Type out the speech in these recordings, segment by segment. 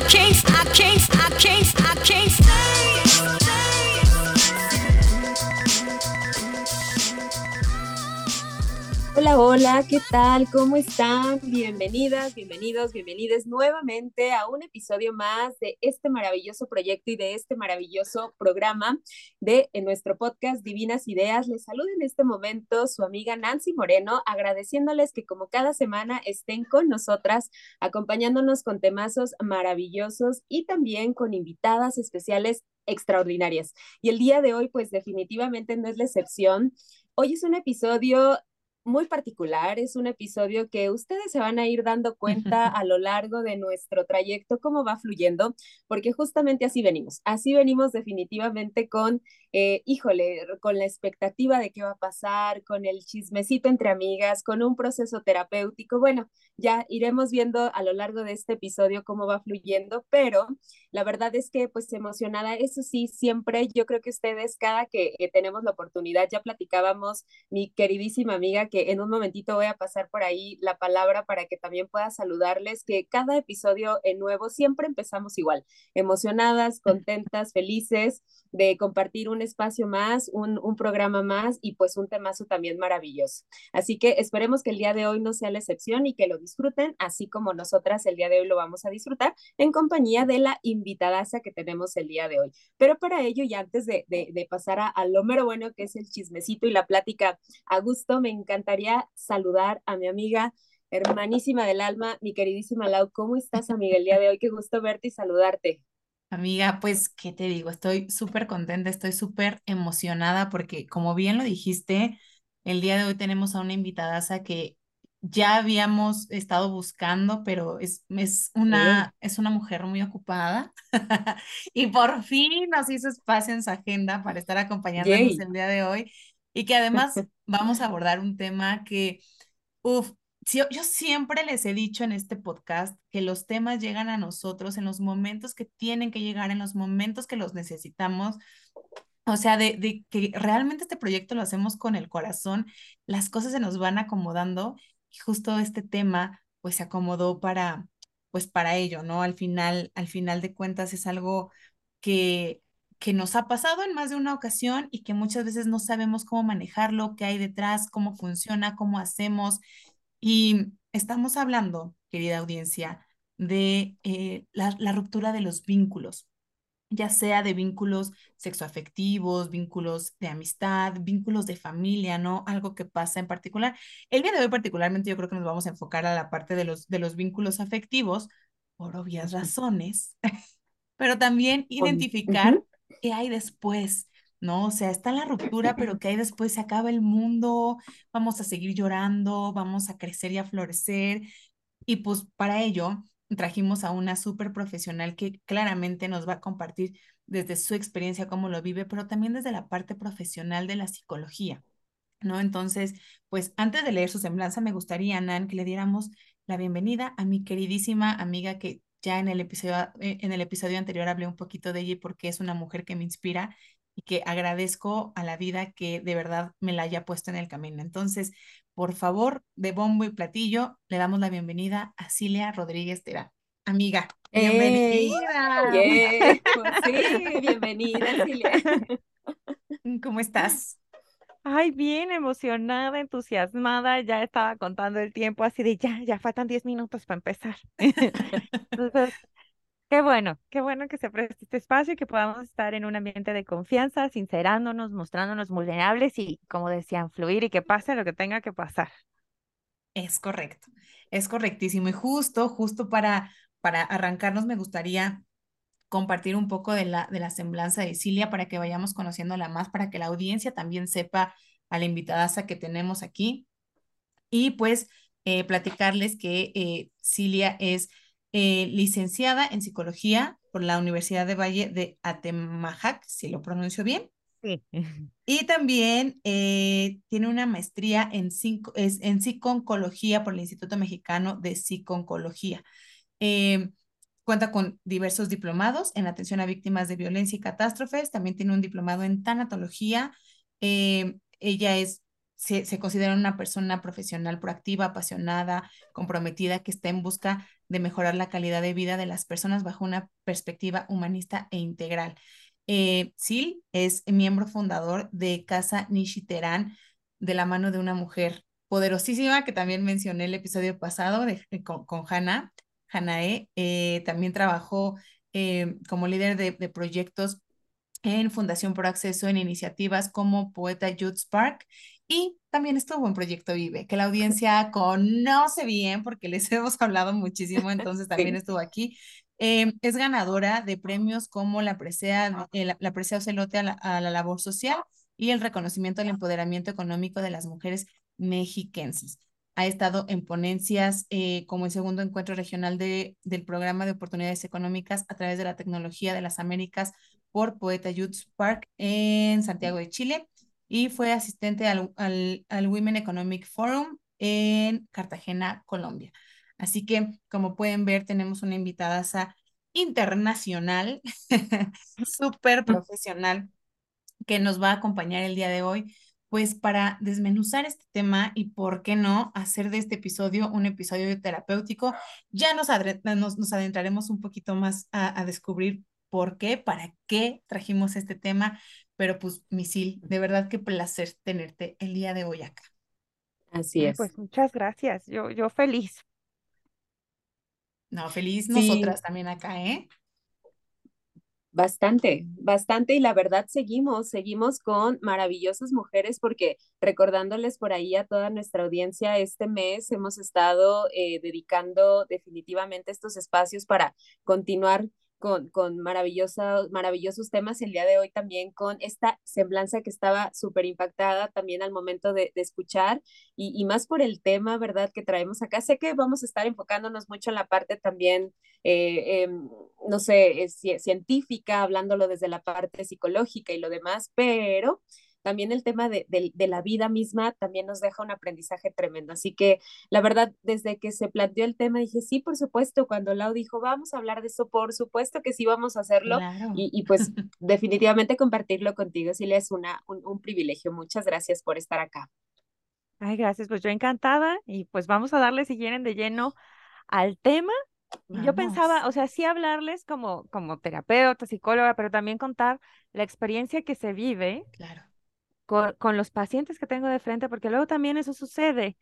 I can't. Hola, hola, ¿qué tal? ¿Cómo están? Bienvenidas, bienvenidos, bienvenides nuevamente a un episodio más de este maravilloso proyecto y de este maravilloso programa de en nuestro podcast Divinas Ideas. Les saluda en este momento su amiga Nancy Moreno, agradeciéndoles que como cada semana estén con nosotras, acompañándonos con temazos maravillosos y también con invitadas especiales extraordinarias. Y el día de hoy, pues definitivamente no es la excepción. Hoy es un episodio muy particular, es un episodio que ustedes se van a ir dando cuenta a lo largo de nuestro trayecto, cómo va fluyendo, porque justamente así venimos, así venimos definitivamente con, eh, híjole, con la expectativa de qué va a pasar, con el chismecito entre amigas, con un proceso terapéutico, bueno, ya iremos viendo a lo largo de este episodio cómo va fluyendo, pero la verdad es que pues emocionada, eso sí, siempre yo creo que ustedes cada que tenemos la oportunidad, ya platicábamos, mi queridísima amiga, que en un momentito voy a pasar por ahí la palabra para que también pueda saludarles, que cada episodio en nuevo siempre empezamos igual, emocionadas, contentas, felices de compartir un espacio más, un, un programa más y pues un temazo también maravilloso. Así que esperemos que el día de hoy no sea la excepción y que lo disfruten, así como nosotras el día de hoy lo vamos a disfrutar en compañía de la invitadaza que tenemos el día de hoy. Pero para ello, y antes de, de, pasar a, a, lo mero bueno que es el chismecito y la plática a gusto, me encantaría saludar a mi amiga hermanísima del alma, mi queridísima Lau. ¿Cómo estás, amiga, el día de hoy? Qué gusto verte y saludarte. Amiga, pues, ¿qué te digo? Estoy súper contenta, estoy súper emocionada porque, como bien lo dijiste, el día de hoy tenemos a una invitadaza que ya habíamos estado buscando, pero es, es, una, es una mujer muy ocupada y por fin nos hizo espacio en su agenda para estar acompañándonos el día de hoy y que además vamos a abordar un tema que, uff, yo, yo siempre les he dicho en este podcast que los temas llegan a nosotros en los momentos que tienen que llegar, en los momentos que los necesitamos. O sea, de, de que realmente este proyecto lo hacemos con el corazón, las cosas se nos van acomodando y justo este tema pues se acomodó para pues para ello, ¿no? Al final, al final de cuentas es algo que que nos ha pasado en más de una ocasión y que muchas veces no sabemos cómo manejarlo, qué hay detrás, cómo funciona, cómo hacemos. Y estamos hablando, querida audiencia, de eh, la, la, ruptura de los vínculos, ya sea de vínculos sexoafectivos, vínculos de amistad, vínculos de familia, ¿no? Algo que pasa en particular. El día de hoy particularmente yo creo que nos vamos a enfocar a la parte de los, de los vínculos afectivos, por obvias razones, pero también identificar qué hay después, ¿no? O sea, está la ruptura, pero ¿qué hay después? Se acaba el mundo, vamos a seguir llorando, vamos a crecer y a florecer. Y pues para ello trajimos a una súper profesional que claramente nos va a compartir desde su experiencia cómo lo vive, pero también desde la parte profesional de la psicología, ¿no? Entonces, pues antes de leer su semblanza, me gustaría, Nan, que le diéramos la bienvenida a mi queridísima amiga que ya en el episodio, eh, en el episodio anterior hablé un poquito de ella porque es una mujer que me inspira y que agradezco a la vida que de verdad me la haya puesto en el camino. Entonces, por favor, de bombo y platillo, le damos la bienvenida a Cilia Rodríguez Terán. Amiga, bienvenida. Pues sí, bienvenida, Cilia. ¿Cómo estás? Ay, bien emocionada, entusiasmada, ya estaba contando el tiempo así de ya, ya faltan 10 minutos para empezar. Qué bueno, qué bueno que se preste este espacio y que podamos estar en un ambiente de confianza, sincerándonos, mostrándonos vulnerables y, como decían, fluir y que pase lo que tenga que pasar. Es correcto, es correctísimo. Y justo, justo para, para arrancarnos, me gustaría compartir un poco de la, de la semblanza de Cilia para que vayamos conociéndola más, para que la audiencia también sepa a la invitada que tenemos aquí. Y pues eh, platicarles que eh, Cilia es eh, licenciada en psicología por la Universidad de Valle de Atemajac, si lo pronuncio bien. Sí. Y también tiene una maestría en, en psiconcología por el Instituto Mexicano de Psiconcología. Cuenta con diversos diplomados en atención a víctimas de violencia y catástrofes. También tiene un diplomado en tanatología. Eh, ella es, se, considera una persona profesional proactiva, apasionada, comprometida, que está en busca de mejorar la calidad de vida de las personas bajo una perspectiva humanista e integral. Eh, Sil es miembro fundador de Casa Nishiterán de la mano de una mujer poderosísima que también mencioné el episodio pasado de, con, con Hannah. Hanae eh, también trabajó eh, como líder de, de, proyectos en Fundación por Acceso en iniciativas como Poeta Youth Spark y también estuvo en Proyecto Vive, que la audiencia conoce bien porque les hemos hablado muchísimo, entonces también estuvo aquí. Eh, es ganadora de premios como la Presea, la, la Presea Ocelote a la, a la labor social y el reconocimiento al empoderamiento económico de las mujeres mexiquenses. Ha estado en ponencias eh, como el segundo encuentro regional de, del programa de oportunidades económicas a través de la tecnología de las Américas por Poeta Youth Park en Santiago de Chile y fue asistente al, al, al Women Economic Forum en Cartagena, Colombia. Así que, como pueden ver, tenemos una invitada internacional, súper profesional, que nos va a acompañar el día de hoy, pues para desmenuzar este tema y, ¿por qué no?, hacer de este episodio un episodio terapéutico. Ya nos, nos, nos adentraremos un poquito más a, a, descubrir por qué, para qué trajimos este tema, pero pues, Misil, de verdad qué placer tenerte el día de hoy acá. Así es. Pues muchas gracias, yo, yo feliz. No, feliz sí. nosotras también acá, ¿eh? Bastante, bastante y la verdad seguimos, seguimos con maravillosas mujeres porque recordándoles por ahí a toda nuestra audiencia, este mes hemos estado eh, dedicando definitivamente estos espacios para continuar con, con maravillosa, maravillosos temas el día de hoy también con esta semblanza que estaba súper impactada también al momento de, de escuchar y, y, más por el tema, ¿verdad?, que traemos acá. Sé que vamos a estar enfocándonos mucho en la parte también, eh, eh, no sé, científica, hablándolo desde la parte psicológica y lo demás, pero también el tema de, de, de, la vida misma también nos deja un aprendizaje tremendo. Así que la verdad, desde que se planteó el tema, dije, sí, por supuesto, cuando Lau dijo, vamos a hablar de eso, por supuesto que sí vamos a hacerlo. Claro. Y, y, pues definitivamente compartirlo contigo, Silvia, es una, un, un privilegio. Muchas gracias por estar acá. Ay, gracias, pues yo encantada y pues vamos a darle si quieren de lleno al tema Vamos. Yo pensaba, o sea, sí hablarles como, como terapeuta, psicóloga, pero también contar la experiencia que se vive claro con, con, los pacientes que tengo de frente, porque luego también eso sucede,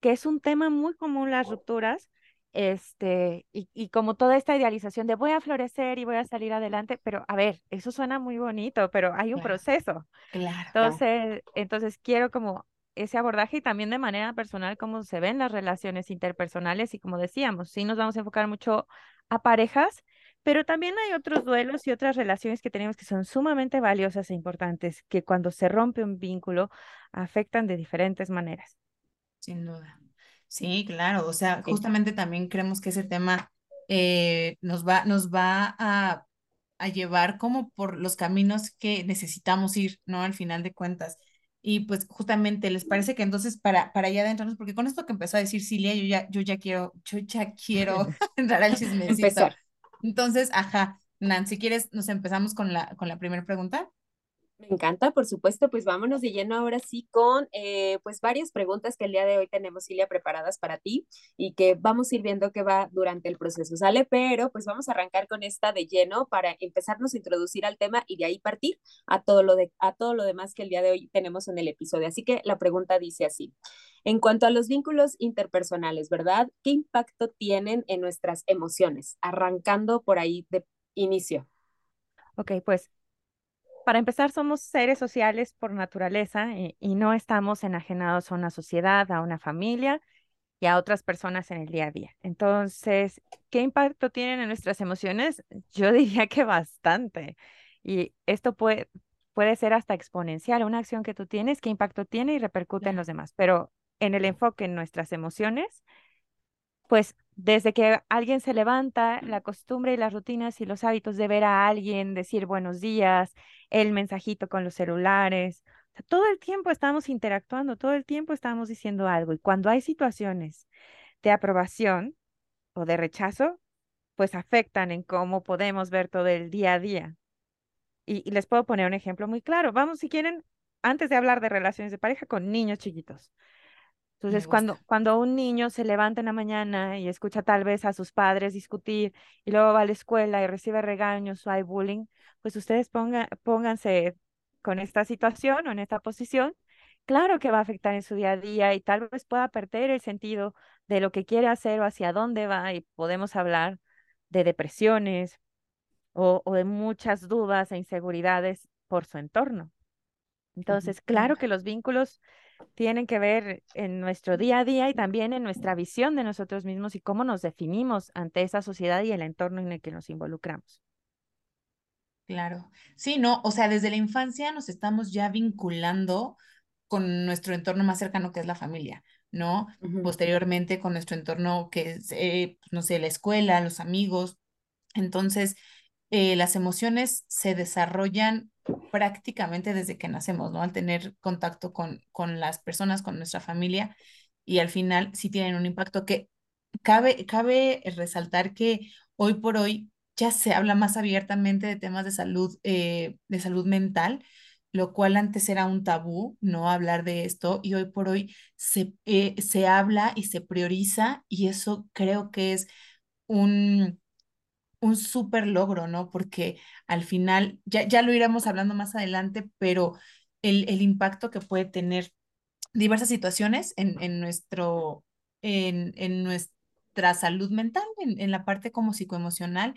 que es un tema muy común las rupturas, este, y, y, como toda esta idealización de voy a florecer y voy a salir adelante, pero a ver, eso suena muy bonito, pero hay un claro, proceso. Claro, entonces, entonces quiero como ese abordaje y también de manera personal cómo se ven las relaciones interpersonales y como decíamos, sí nos vamos a enfocar mucho a parejas, pero también hay otros duelos y otras relaciones que tenemos que son sumamente valiosas e importantes, que cuando se rompe un vínculo afectan de diferentes maneras. Sin duda. Sí, claro. O sea, sí. justamente también creemos que ese tema eh, nos va, nos va a, a llevar como por los caminos que necesitamos ir, ¿no? Al final de cuentas. Y pues justamente, ¿les parece que entonces para, para allá adentrarnos, porque con esto que empezó a decir Cilia, yo ya, yo ya quiero, yo ya quiero entrar al chismecito. Empezar. Entonces, ajá, Nancy, ¿quieres, nos empezamos con la, con la primera pregunta? Me encanta, por supuesto, pues vámonos de lleno ahora sí con eh, pues varias preguntas que el día de hoy tenemos, Silvia, preparadas para ti y que vamos a ir viendo que va durante el proceso, ¿sale? Pero pues vamos a arrancar con esta de lleno para empezarnos a introducir al tema y de ahí partir a todo lo, de, a todo lo demás que el día de hoy tenemos en el episodio. Así que la pregunta dice así. En cuanto a los vínculos interpersonales, ¿verdad? ¿Qué impacto tienen en nuestras emociones? Arrancando por ahí de inicio. Ok, pues para empezar, somos seres sociales por naturaleza y, y, no estamos enajenados a una sociedad, a una familia y a otras personas en el día a día. Entonces, ¿qué impacto tienen en nuestras emociones? Yo diría que bastante. Y esto puede, puede ser hasta exponencial. Una acción que tú tienes, ¿qué impacto tiene y repercute en los demás? Pero en el enfoque en nuestras emociones, pues desde que alguien se levanta, la costumbre y las rutinas y los hábitos de ver a alguien, decir buenos días, el mensajito con los celulares, o sea, todo el tiempo estamos interactuando, todo el tiempo estamos diciendo algo. Y cuando hay situaciones de aprobación o de rechazo, pues afectan en cómo podemos ver todo el día a día. Y, y les puedo poner un ejemplo muy claro. Vamos, si quieren, antes de hablar de relaciones de pareja con niños chiquitos Entonces, cuando, cuando un niño se levanta en la mañana y escucha tal vez a sus padres discutir y luego va a la escuela y recibe regaños o hay bullying, pues ustedes pongan, pónganse con esta situación o en esta posición, claro que va a afectar en su día a día y tal vez pueda perder el sentido de lo que quiere hacer o hacia dónde va y podemos hablar de depresiones o, o de muchas dudas e inseguridades por su entorno. Entonces, claro que los vínculos tienen que ver en nuestro día a día y también en nuestra visión de nosotros mismos y cómo nos definimos ante esa sociedad y el entorno en el que nos involucramos. Claro, sí, no, o sea, desde la infancia nos estamos ya vinculando con nuestro entorno más cercano que es la familia, ¿no? Posteriormente con nuestro entorno que es, eh, pues, no sé, la escuela, los amigos. Entonces, eh, las emociones se desarrollan prácticamente desde que nacemos, ¿no? Al tener contacto con, con las personas, con nuestra familia, y al final sí tienen un impacto que cabe, cabe resaltar que hoy por hoy ya se habla más abiertamente de temas de salud, eh, de salud mental, lo cual antes era un tabú, no hablar de esto, y hoy por hoy se, eh, se habla y se prioriza, y eso creo que es un, un súper logro, ¿no? Porque al final, ya, ya lo iremos hablando más adelante, pero el, el impacto que puede tener diversas situaciones en, en nuestro, en, en nuestra salud mental, en, en la parte como psicoemocional,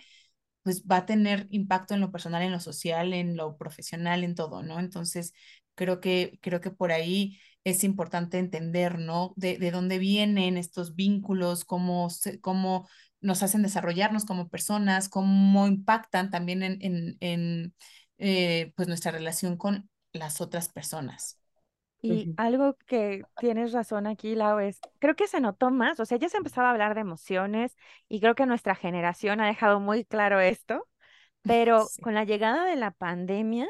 pues va a tener impacto en lo personal, en lo social, en lo profesional, en todo, ¿no? Entonces, creo que, creo que por ahí es importante entender, ¿no? De, de dónde vienen estos vínculos, cómo, cómo nos hacen desarrollarnos como personas, cómo impactan también en, en, en eh, pues nuestra relación con las otras personas. Y algo que tienes razón aquí, Lau, es, creo que se notó más, o sea, ya se empezaba a hablar de emociones y creo que nuestra generación ha dejado muy claro esto, pero con la llegada de la pandemia,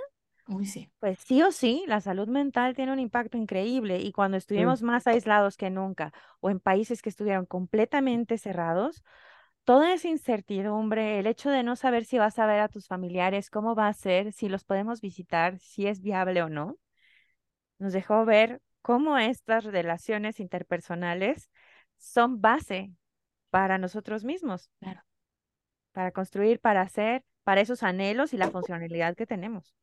Uy, sí. pues sí o sí, la salud mental tiene un impacto increíble y cuando estuvimos más aislados que nunca o en países que estuvieron completamente cerrados, toda esa incertidumbre, el hecho de no saber si vas a ver a tus familiares, cómo va a ser, si los podemos visitar, si es viable o no, nos dejó ver cómo estas relaciones interpersonales son base para nosotros mismos, claro. para construir, para hacer, para esos anhelos y la funcionalidad que tenemos.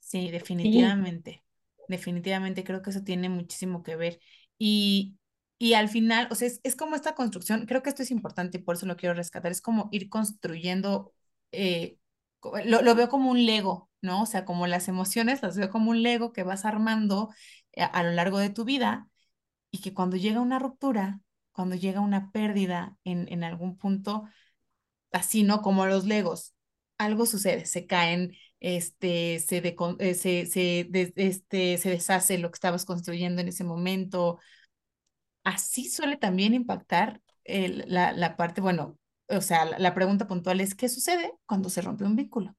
Sí, definitivamente. Definitivamente creo que eso tiene muchísimo que ver. Y, y al final, o sea, es, es, como esta construcción, creo que esto es importante y por eso lo quiero rescatar, es como ir construyendo, eh, lo, lo, veo como un Lego, ¿no? O sea, como las emociones las veo como un Lego que vas armando a, a lo largo de tu vida y que cuando llega una ruptura, cuando llega una pérdida en, en algún punto, así, ¿no? Como los Legos, algo sucede, se caen, este, se, de, eh, se, se, este, se deshace lo que estabas construyendo en ese momento, así suele también impactar el, la, la, parte, bueno, o sea, la, la, pregunta puntual es, ¿qué sucede cuando se rompe un vínculo?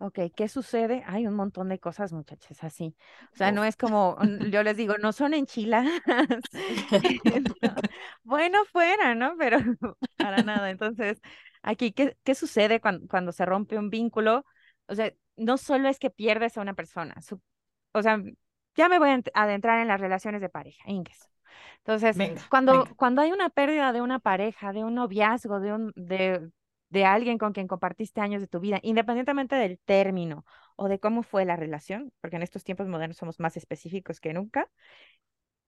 Ok, ¿qué sucede? Hay un montón de cosas, muchachos, así. O sea, no es como, yo les digo, no son enchiladas. bueno, fuera, ¿no? Pero para nada. Entonces, aquí, ¿qué, qué sucede cuando, cuando se rompe un vínculo? O sea, no solo es que pierdes a una persona, su, o sea, ya me voy a adentrar en las relaciones de pareja, Inges. Entonces, venga, cuando, venga. cuando hay una pérdida de una pareja, de un noviazgo, de, un, de, de alguien con quien compartiste años de tu vida, independientemente del término o de cómo fue la relación, porque en estos tiempos modernos somos más específicos que nunca,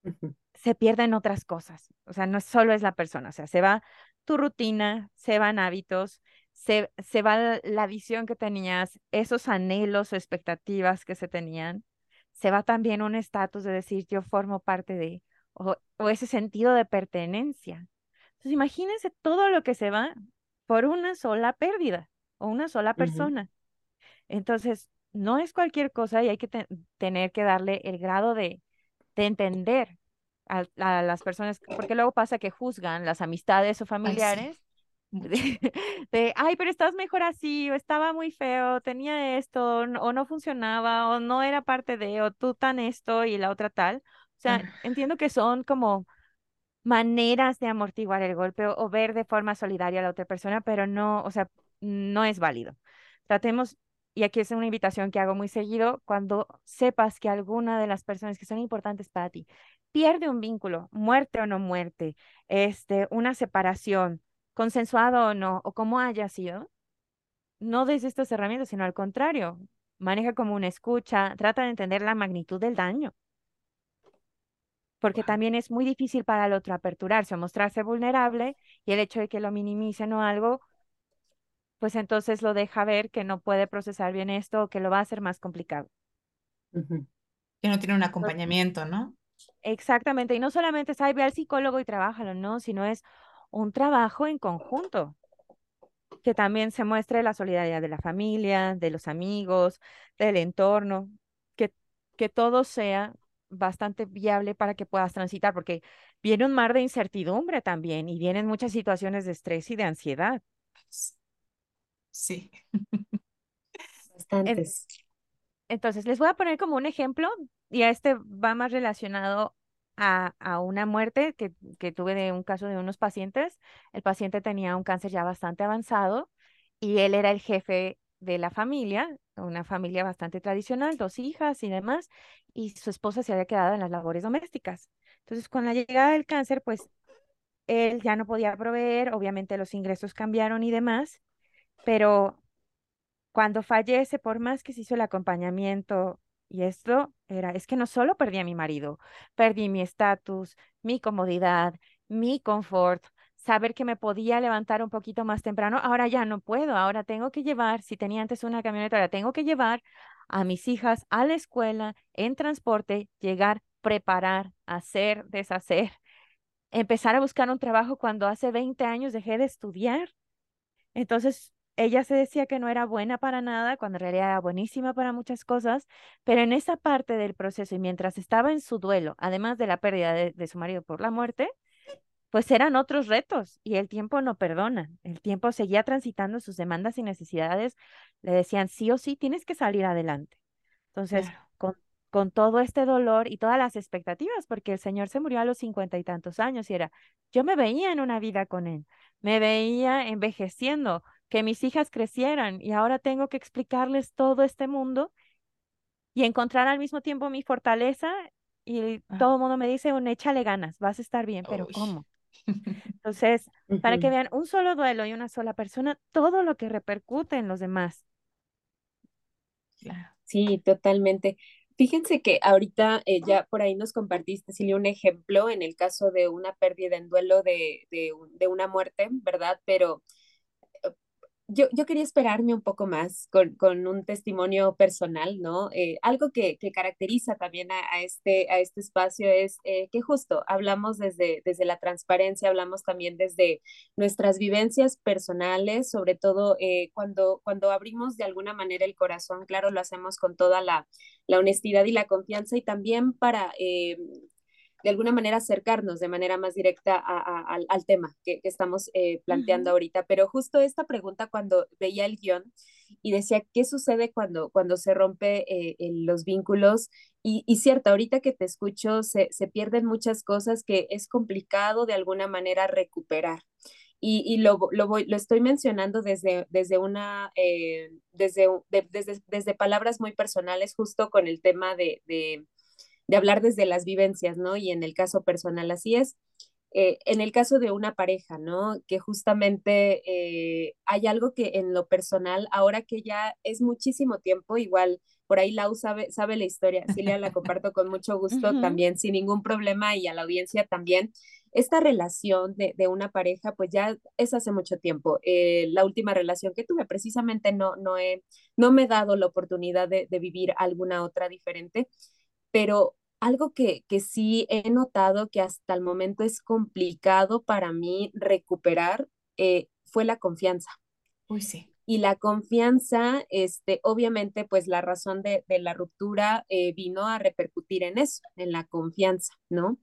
uh -huh. se pierden otras cosas. O sea, no solo es la persona, o sea, se va tu rutina, se van hábitos, se, se va la visión que tenías, esos anhelos o expectativas que se tenían, se va también un estatus de decir yo formo parte de, o, o, ese sentido de pertenencia. Entonces imagínense todo lo que se va por una sola pérdida o una sola persona. Uh -huh. Entonces, no es cualquier cosa y hay que te tener que darle el grado de, de entender a, a, las personas, porque luego pasa que juzgan las amistades o familiares. De, de, ay, pero estás mejor así, o estaba muy feo, tenía esto, o no funcionaba, o no era parte de, o tú tan esto y la otra tal. O sea, entiendo que son como maneras de amortiguar el golpe o, o, ver de forma solidaria a la otra persona, pero no, o sea, no es válido. Tratemos y aquí es una invitación que hago muy seguido, cuando sepas que alguna de las personas que son importantes para ti pierde un vínculo, muerte o no muerte, este, una separación, consensuado o no, o como haya sido, no des estas herramientas, sino al contrario, maneja como una escucha, trata de entender la magnitud del daño. Porque también es muy difícil para el otro aperturarse o mostrarse vulnerable y el hecho de que lo minimicen o algo, pues entonces lo deja ver que no puede procesar bien esto o que lo va a hacer más complicado. Que no tiene un acompañamiento, ¿no? Exactamente, y no solamente es, ay, ve al psicólogo y trabájalo, no, sino es un trabajo en conjunto, que también se muestre la solidaridad de la familia, de los amigos, del entorno, que, que todo sea bastante viable para que puedas transitar, porque viene un mar de incertidumbre también y vienen muchas situaciones de estrés y de ansiedad. Sí. Bastantes. Entonces, les voy a poner como un ejemplo, y a este va más relacionado a, una muerte que, que tuve de un caso de unos pacientes. El paciente tenía un cáncer ya bastante avanzado y él era el jefe de la familia, una familia bastante tradicional, dos hijas y demás, y su esposa se había quedado en las labores domésticas. Entonces, con la llegada del cáncer, pues él ya no podía proveer, obviamente los ingresos cambiaron y demás, pero cuando fallece, por más que se hizo el acompañamiento y esto era, es que no solo perdí a mi marido, perdí mi estatus, mi comodidad, mi confort, saber que me podía levantar un poquito más temprano, ahora ya no puedo, ahora tengo que llevar, si tenía antes una camioneta, ahora tengo que llevar a mis hijas a la escuela, en transporte, llegar, preparar, hacer, deshacer, empezar a buscar un trabajo cuando hace 20 años dejé de estudiar. Entonces, ella se decía que no era buena para nada, cuando en realidad era buenísima para muchas cosas, pero en esa parte del proceso y mientras estaba en su duelo, además de la pérdida de, su marido por la muerte, pues eran otros retos y el tiempo no perdona. El tiempo seguía transitando sus demandas y necesidades. Le decían, sí o sí, tienes que salir adelante. Entonces, con, con todo este dolor y todas las expectativas, porque el Señor se murió a los cincuenta y tantos años y era, yo me veía en una vida con Él, me veía envejeciendo, que mis hijas crecieran y ahora tengo que explicarles todo este mundo y encontrar al mismo tiempo mi fortaleza y ah. todo el mundo me dice, un échale ganas, vas a estar bien, pero ¿cómo? Entonces, para que vean un solo duelo y una sola persona, todo lo que repercute en los demás. Sí, totalmente. Fíjense que ahorita eh, ya por ahí nos compartiste, Silvia, un ejemplo en el caso de una pérdida en duelo de, de, de una muerte, ¿verdad? Pero yo, yo, quería esperarme un poco más con, con un testimonio personal, ¿no? Eh, algo que, que, caracteriza también a, este, a este espacio es eh, que justo hablamos desde, desde la transparencia, hablamos también desde nuestras vivencias personales, sobre todo eh, cuando, cuando abrimos de alguna manera el corazón, claro, lo hacemos con toda la, la honestidad y la confianza y también para de alguna manera acercarnos de manera más directa al tema que, estamos eh, planteando ahorita. Pero justo esta pregunta cuando veía el guion y decía, ¿qué sucede cuando, cuando se rompe eh, los vínculos? Y, y, cierto, ahorita que te escucho, se, se, pierden muchas cosas que es complicado de alguna manera recuperar. Y, y lo, lo, voy, lo, estoy mencionando desde, desde una, eh, desde, desde, desde palabras muy personales, justo con el tema de, de de hablar desde las vivencias, ¿no? Y en el caso personal así es. Eh, en el caso de una pareja, ¿no? Que justamente eh, hay algo que en lo personal, ahora que ya es muchísimo tiempo, igual por ahí Lau sabe, sabe la historia, Silvia la comparto con mucho gusto también, sin ningún problema y a la audiencia también. Esta relación de, de una pareja, pues ya es hace mucho tiempo. Eh, la última relación que tuve, precisamente no, no, he, no me he dado la oportunidad de, de vivir alguna otra diferente, pero algo que, que sí he notado que hasta el momento es complicado para mí recuperar eh, fue la confianza. Uy, sí. Y la confianza, este, obviamente, pues la razón de, de la ruptura eh, vino a repercutir en eso, en la confianza, ¿no?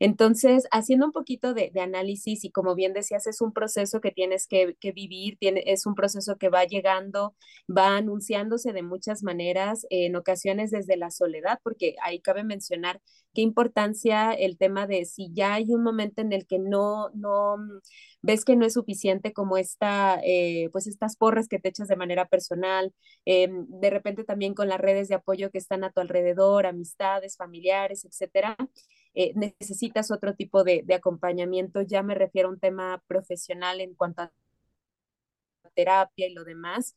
Entonces, haciendo un poquito de, análisis y como bien decías, es un proceso que tienes que, vivir, es un proceso que va llegando, va anunciándose de muchas maneras, en ocasiones desde la soledad, porque ahí cabe mencionar qué importancia el tema de si ya hay un momento en el que no, no ves que no es suficiente como esta, eh, pues estas porras que te echas de manera personal, em, de repente también con las redes de apoyo que están a tu alrededor, amistades, familiares, etcétera, eh, necesitas otro tipo de, de, acompañamiento, ya me refiero a un tema profesional en cuanto a terapia y lo demás,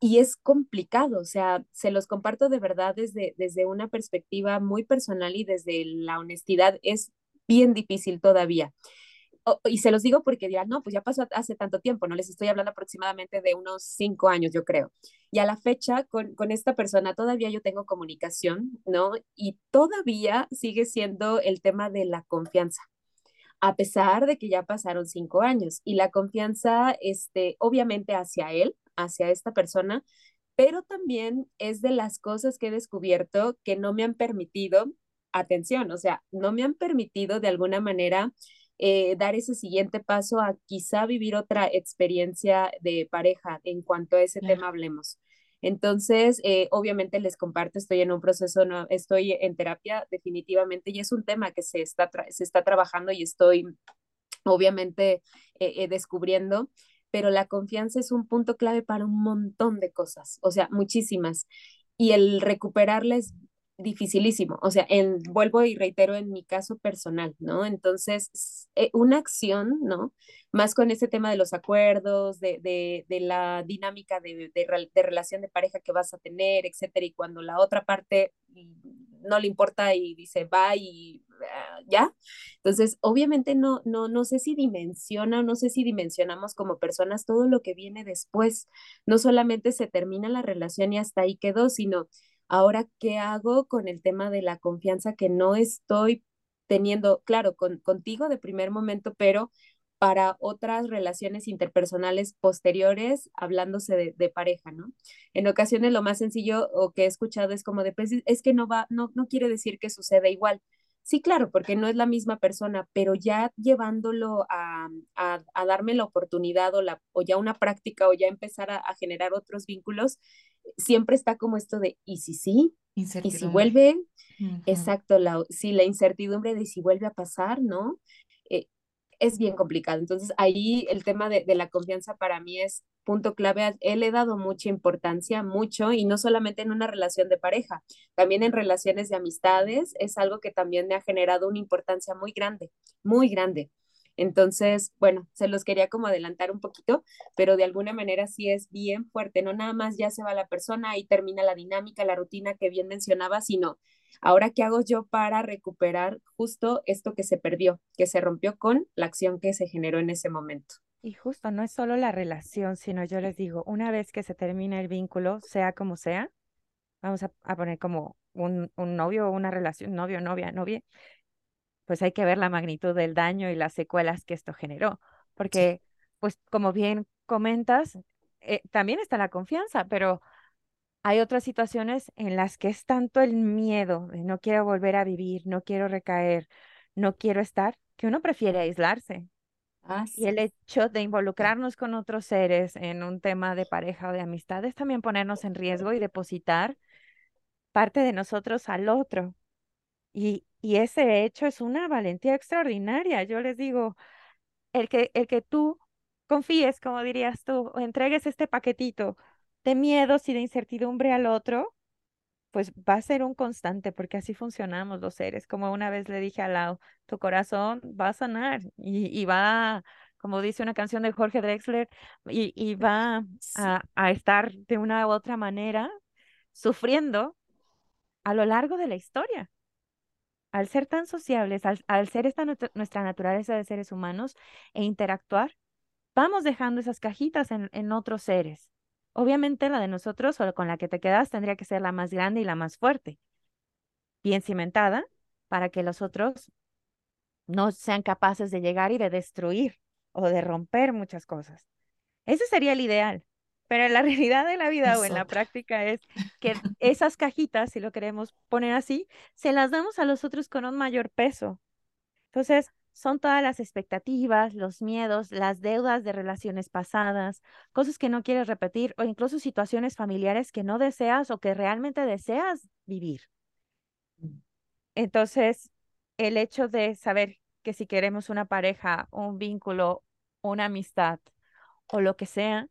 y es complicado, o sea, se los comparto de verdad desde, desde una perspectiva muy personal y desde la honestidad, es bien difícil todavía y se los digo porque dirán, no, pues ya pasó hace tanto tiempo, no les estoy hablando aproximadamente de unos cinco años, yo creo. Y a la fecha, con, con esta persona todavía yo tengo comunicación, ¿no? Y todavía sigue siendo el tema de la confianza, a pesar de que ya pasaron cinco años. Y la confianza, este, obviamente hacia él, hacia esta persona, pero también es de las cosas que he descubierto que no me han permitido, atención, o sea, no me han permitido de alguna manera eh, dar ese siguiente paso a quizá vivir otra experiencia de pareja en cuanto a ese tema hablemos. Entonces, eh, obviamente les comparto, estoy en un proceso, no, estoy en terapia definitivamente y es un tema que se está, se está trabajando y estoy obviamente eh, descubriendo, pero la confianza es un punto clave para un montón de cosas, o sea, muchísimas. Y el recuperarla es dificilísimo. O sea, en, vuelvo y reitero en mi caso personal, ¿no? Entonces, eh, una acción, ¿no? Más con ese tema de los acuerdos, de, de, de la dinámica de, de, relación de pareja que vas a tener, etcétera, y cuando la otra parte no le importa y dice va y ah, ya. Entonces, obviamente no, no, no sé si dimensiona, no sé si dimensionamos como personas todo lo que viene después. No solamente se termina la relación y hasta ahí quedó, sino Ahora, ¿qué hago con el tema de la confianza que no estoy teniendo, claro, con, contigo de primer momento, pero para otras relaciones interpersonales posteriores, hablándose de, pareja, ¿no? En ocasiones lo más sencillo o que he escuchado es como de, pues, es que no va, no, no quiere decir que suceda igual. Sí, claro, porque no es la misma persona, pero ya llevándolo a, a, darme la oportunidad o, la, o ya una práctica o ya empezar a generar otros vínculos, siempre está como esto de, ¿y si sí? ¿Y si vuelve? Exacto, la, sí, la incertidumbre de si vuelve a pasar, ¿no? Eh, es bien complicado. Entonces, ahí el tema de, de, la confianza para mí es punto clave. Él he dado mucha importancia, mucho, y no solamente en una relación de pareja, también en relaciones de amistades, es algo que también me ha generado una importancia muy grande, muy grande. Entonces, bueno, se los quería como adelantar un poquito, pero de alguna manera sí es bien fuerte, no nada más ya se va la persona y termina la dinámica, la rutina que bien mencionaba, sino ahora qué hago yo para recuperar justo esto que se perdió, que se rompió con la acción que se generó en ese momento. Y justo no es solo la relación, sino yo les digo, una vez que se termina el vínculo, sea como sea, vamos a, poner como un, un novio o una relación, novio, novia, novia, pues hay que ver la magnitud del daño y las secuelas que esto generó, porque, pues como bien comentas, eh, también está la confianza, pero hay otras situaciones en las que es tanto el miedo de no quiero volver a vivir, no quiero recaer, no quiero estar, que uno prefiere aislarse. Ah, y el hecho de involucrarnos con otros seres en un tema de pareja o de amistad es también ponernos en riesgo y depositar parte de nosotros al otro. Y, y ese hecho es una valentía extraordinaria. Yo les digo, el que, el que tú confíes, como dirías tú, o entregues este paquetito de miedos y de incertidumbre al otro, pues va a ser un constante, porque así funcionamos los seres. Como una vez le dije al lado, tu corazón va a sanar y, y va, como dice una canción de Jorge Drexler, y, y va a, a estar de una u otra manera sufriendo a lo largo de la historia al ser tan sociables, al, ser esta nuestra naturaleza de seres humanos e interactuar, vamos dejando esas cajitas en, en otros seres. Obviamente la de nosotros o con la que te quedas tendría que ser la más grande y la más fuerte, bien cimentada, para que los otros no sean capaces de llegar y de destruir o de romper muchas cosas. Ese sería el ideal. Pero en la realidad de la vida o en la práctica es que esas cajitas, si lo queremos poner así, se las damos a los otros con un mayor peso. Entonces, son todas las expectativas, los miedos, las deudas de relaciones pasadas, cosas que no quieres repetir o incluso situaciones familiares que no deseas o que realmente deseas vivir. Entonces, el hecho de saber que si queremos una pareja, un vínculo, una amistad o lo que sea,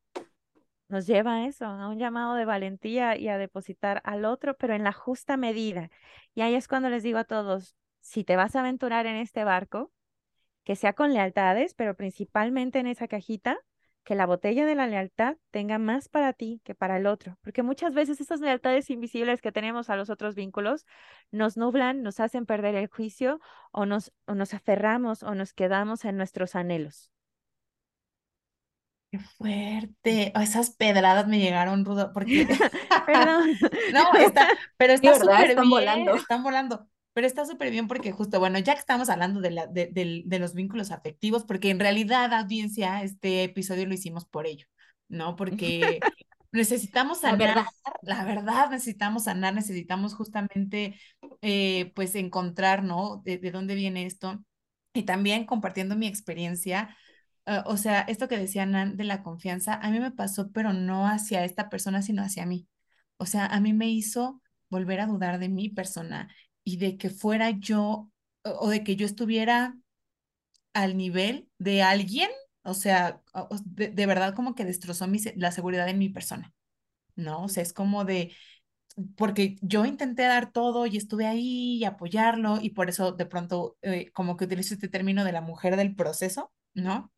nos lleva a eso, a un llamado de valentía y a depositar al otro, pero en la justa medida. Y ahí es cuando les digo a todos, si te vas a aventurar en este barco, que sea con lealtades, pero principalmente en esa cajita, que la botella de la lealtad tenga más para ti que para el otro, porque muchas veces esas lealtades invisibles que tenemos a los otros vínculos nos nublan, nos hacen perder el juicio o nos, o nos aferramos o nos quedamos en nuestros anhelos. Qué fuerte. Oh, esas pedradas me llegaron rudo porque Perdón. no, está, pero está súper bien, volando. están volando. Pero está súper bien porque justo, bueno, ya que estamos hablando de, la, de, del- de los vínculos afectivos, porque en realidad, audiencia, este episodio lo hicimos por ello, ¿no? Porque necesitamos La sanar, verdad. la verdad, necesitamos sanar, necesitamos justamente, eh, pues, encontrar, ¿no? De, de dónde viene esto. Y también compartiendo mi experiencia, eh, o sea, esto que decía Nan de la confianza, a mí me pasó, pero no hacia esta persona, sino hacia mí. O sea, a mí me hizo volver a dudar de mi persona y de que fuera yo o de que yo estuviera al nivel de alguien, o sea, de, de verdad como que destrozó mi, la seguridad en mi persona, ¿no? O sea, es como de, porque yo intenté dar todo y estuve ahí y apoyarlo y por eso de pronto eh, como que utilizo este término de la mujer del proceso, ¿no?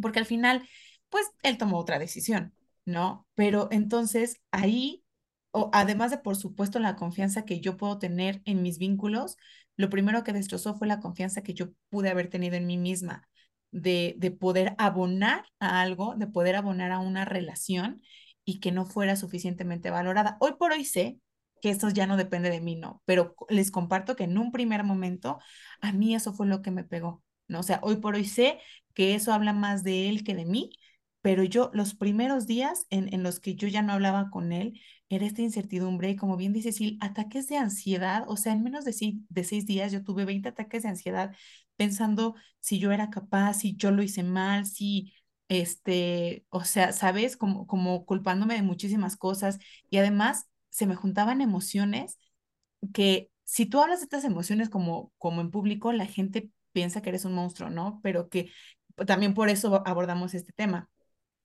Porque al final, pues él tomó otra decisión, ¿no? Pero entonces ahí, o además de por supuesto la confianza que yo puedo tener en mis vínculos, lo primero que destrozó fue la confianza que yo pude haber tenido en mí misma, de, de poder abonar a algo, de poder abonar a una relación y que no fuera suficientemente valorada. Hoy por hoy sé que esto ya no depende de mí, ¿no? Pero les comparto que en un primer momento a mí eso fue lo que me pegó, ¿no? O sea, hoy por hoy sé que eso habla más de él que de mí, pero yo los primeros días en, en los que yo ya no hablaba con él, era esta incertidumbre y como bien dice Sil, ataques de ansiedad, o sea, en menos de, de seis días yo tuve 20 ataques de ansiedad pensando si yo era capaz, si yo lo hice mal, si, este, o sea, ¿sabes? Como, como culpándome de muchísimas cosas y además se me juntaban emociones que si tú hablas de estas emociones como, como en público, la gente piensa que eres un monstruo, ¿no? Pero que también por eso abordamos este tema.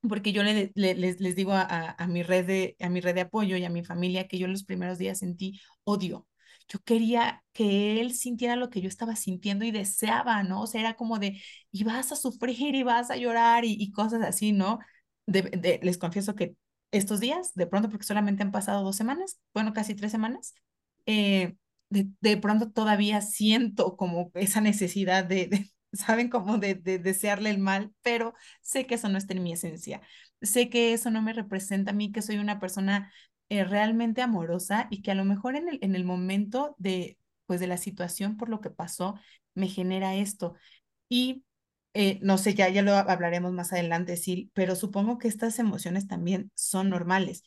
Porque yo le, le- les, les digo a, a, mi red de, a mi red de apoyo y a mi familia que yo los primeros días sentí odio. Yo quería que él sintiera lo que yo estaba sintiendo y deseaba, ¿no? O sea, era como de, y vas a sufrir y vas a llorar y, cosas así, ¿no? De, de- les confieso que estos días, de pronto, porque solamente han pasado dos semanas, bueno, casi tres semanas, eh, de, de pronto todavía siento como esa necesidad de ¿saben? Como de, de desearle el mal, pero sé que eso no está en mi esencia. Sé que eso no me representa a mí, que soy una persona eh, realmente amorosa y que a lo mejor en el, en el momento de, pues, de la situación por lo que pasó, me genera esto. Y eh, no sé, ya, ya lo hablaremos más adelante, sí, pero supongo que estas emociones también son normales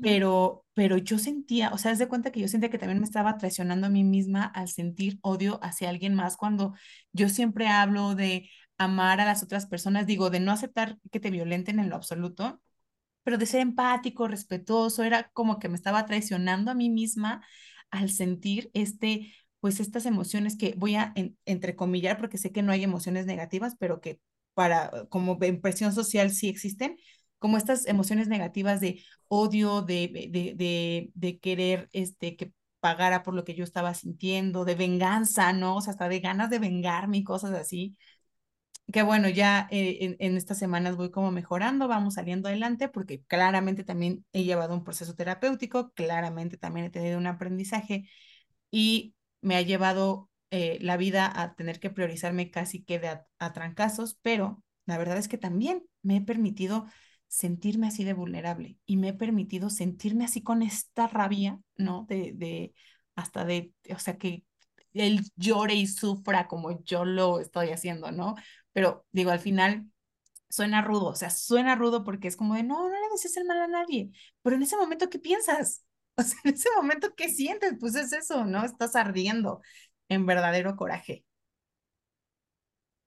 pero, pero yo sentía, o sea, haz de cuenta que yo sentía que también me estaba traicionando a mí misma al sentir odio hacia alguien más cuando yo siempre hablo de amar a las otras personas, digo, de no aceptar que te violenten en lo absoluto, pero de ser empático, respetuoso, era como que me estaba traicionando a mí misma al sentir este, pues estas emociones que voy a en, entrecomillar porque sé que no hay emociones negativas, pero que para como impresión social sí existen, como estas emociones negativas de odio, de, de, de, de querer este, que pagara por lo que yo estaba sintiendo, de venganza, ¿no? O sea, hasta de ganas de vengarme y cosas así que bueno, ya eh, en, en, estas semanas voy como mejorando, vamos saliendo adelante, porque claramente también he llevado un proceso terapéutico, claramente también he tenido un aprendizaje y me ha llevado eh, la vida a tener que priorizarme casi que de a, a, trancazos, pero la verdad es que también me he permitido sentirme así de vulnerable y me he permitido sentirme así con esta rabia, ¿no? De, de hasta de, o sea, que él llore y sufra como yo lo estoy haciendo, ¿no? Pero digo, al final suena rudo, o sea, suena rudo porque es como de, no, no le desees el mal a nadie, pero en ese momento, ¿qué piensas? O sea, en ese momento, ¿qué sientes? Pues es eso, ¿no? Estás ardiendo en verdadero coraje.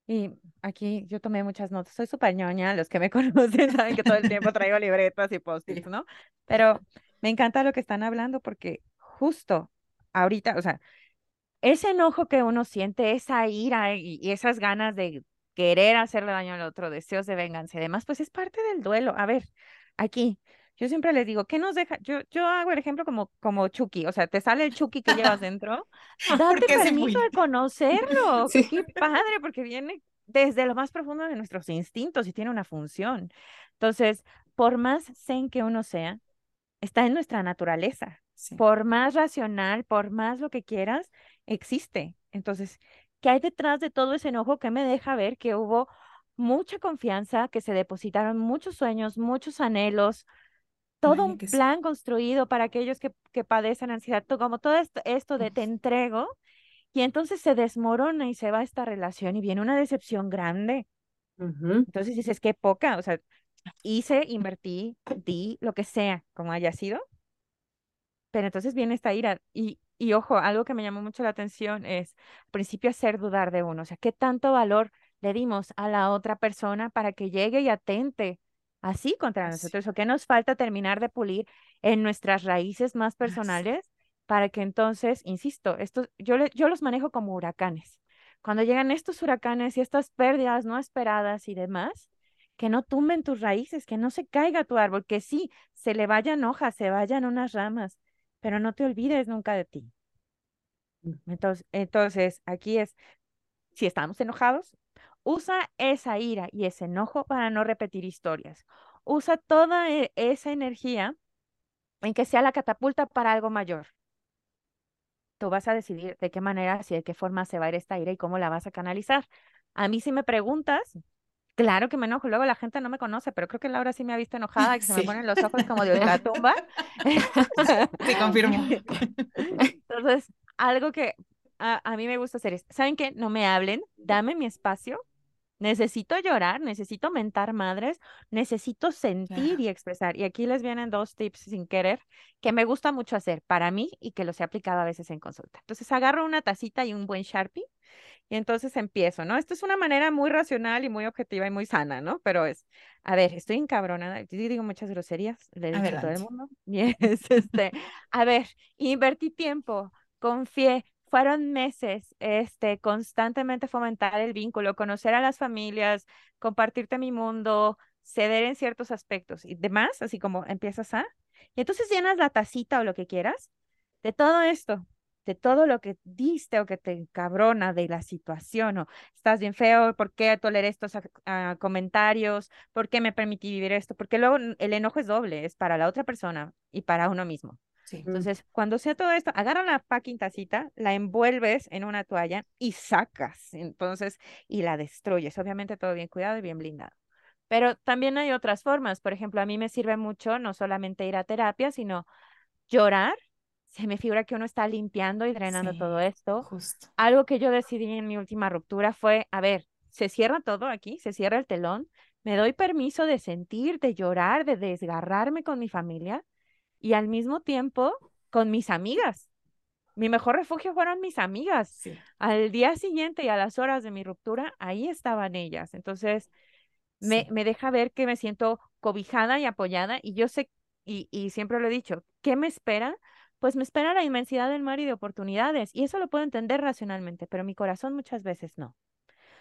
Y aquí yo tomé muchas notas. Soy súper ñoña. Los que me conocen saben que todo el tiempo traigo libretas y post-its, ¿no? Pero me encanta lo que están hablando porque justo ahorita, o sea, ese enojo que uno siente, esa ira y, esas ganas de querer hacerle daño al otro, deseos de venganza y demás, pues es parte del duelo. A ver, aquí, yo siempre les digo, ¿qué nos deja? Yo, yo hago el ejemplo como, como Chucky, o sea, te sale el Chucky que llevas dentro, date permiso de conocerlo. Qué padre, porque viene desde lo más profundo de nuestros instintos y tiene una función. Entonces, por más zen que uno sea, está en nuestra naturaleza. Por más racional, por más lo que quieras, existe. Entonces, ¿qué hay detrás de todo ese enojo que me deja ver que hubo mucha confianza, que se depositaron muchos sueños, muchos anhelos, todo un plan construido para aquellos que, que padecen ansiedad, como todo esto, esto de te entrego, y entonces se desmorona y se va esta relación y viene una decepción grande. Entonces dices, qué poca, o sea, hice, invertí, di, lo que sea, como haya sido. Pero entonces viene esta ira y, y ojo, algo que me llamó mucho la atención es, al principio, hacer dudar de uno, o sea, qué tanto valor le dimos a la otra persona para que llegue y atente así contra nosotros, o qué nos falta terminar de pulir en nuestras raíces más personales para que entonces, insisto, esto, yo, yo los manejo como huracanes. Cuando llegan estos huracanes y estas pérdidas no esperadas y demás, que no tumben tus raíces, que no se caiga tu árbol, que sí, se le vayan hojas, se vayan unas ramas, pero no te olvides nunca de ti. Mm. Entonces, entonces aquí es, si estamos enojados, usa esa ira y ese enojo para no repetir historias. Usa toda e, esa energía en que sea la catapulta para algo mayor. Tú vas a decidir de qué manera, si de qué forma se va a ir esta ira y cómo la vas a canalizar. A mí si me preguntas, Claro que me enojo, luego la gente no me conoce, pero creo que Laura sí me ha visto enojada, que se me ponen los ojos como de la tumba. Sí, confirmo. Entonces, algo que a, a, mí me gusta hacer es, ¿saben qué? No me hablen, dame mi espacio. Necesito llorar, necesito mentar madres, necesito sentir y expresar. Y aquí les vienen dos tips sin querer que me gusta mucho hacer para mí y que los he aplicado a veces en consulta. Entonces, agarro una tacita y un buen Sharpie y entonces empiezo, ¿no? Esto es una manera muy racional y muy objetiva y muy sana, ¿no? Pero es, a ver, estoy encabronada, yo digo muchas groserías, le digo a todo el mundo. Y es, este, a ver, invertí tiempo, confié, fueron meses, este, constantemente fomentar el vínculo, conocer a las familias, compartirte mi mundo, ceder en ciertos aspectos y demás, así como empiezas a, y entonces llenas la tacita o lo que quieras de todo esto, de todo lo que diste o que te encabrona de la situación, o estás bien feo, ¿por qué toleré estos ah, comentarios? ¿Por qué me permití vivir esto? Porque luego el enojo es doble, es para la otra persona y para uno mismo. Entonces, cuando sea todo esto, agarra la fucking tacita, la envuelves en una toalla y sacas, entonces, y la destruyes. Obviamente todo bien cuidado y bien blindado. Pero también hay otras formas. Por ejemplo, a mí me sirve mucho no solamente ir a terapia, sino llorar se me figura que uno está limpiando y drenando todo esto. Justo. Algo que yo decidí en mi última ruptura fue, a ver, se cierra todo aquí, se cierra el telón, me doy permiso de sentir, de llorar, de desgarrarme con mi familia y al mismo tiempo con mis amigas. Mi mejor refugio fueron mis amigas. Al día siguiente y a las horas de mi ruptura, ahí estaban ellas. Entonces, me, me deja ver que me siento cobijada y apoyada y yo sé, y, y siempre lo he dicho, ¿qué me espera? pues me espera la inmensidad del mar y de oportunidades. Y eso lo puedo entender racionalmente, pero mi corazón muchas veces no.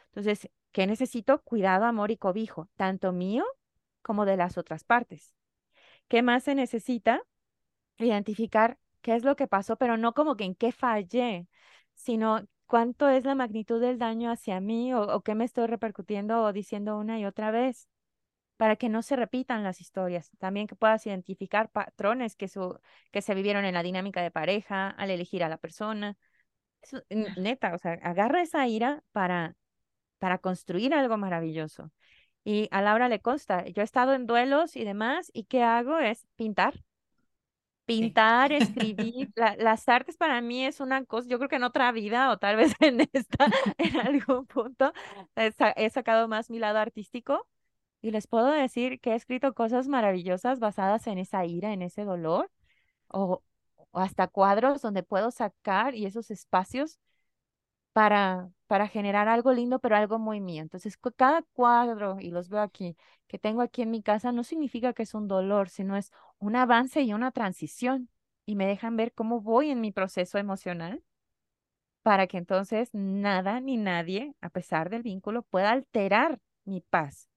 Entonces, ¿qué necesito? Cuidado, amor y cobijo, tanto mío como de las otras partes. ¿Qué más se necesita? Identificar qué es lo que pasó, pero no como que en qué fallé, sino cuánto es la magnitud del daño hacia mí o, o qué me estoy repercutiendo o diciendo una y otra vez para que no se repitan las historias. También que puedas identificar patrones que, su, que se vivieron en la dinámica de pareja, al elegir a la persona. neta, o sea, agarra esa ira para, para construir algo maravilloso. Y a Laura le consta, yo he estado en duelos y demás, y ¿qué hago? Es pintar. Pintar, escribir, las artes para mí es una cosa, yo creo que en otra vida o tal vez en esta, en algún punto, he sacado más mi lado artístico, y les puedo decir que he escrito cosas maravillosas basadas en esa ira, en ese dolor, o, hasta cuadros donde puedo sacar y esos espacios para, para generar algo lindo, pero algo muy mío. Entonces, cada cuadro, y los veo aquí, que tengo aquí en mi casa, no significa que es un dolor, sino es un avance y una transición. Y me dejan ver cómo voy en mi proceso emocional para que entonces nada ni nadie, a pesar del vínculo, pueda alterar mi paz.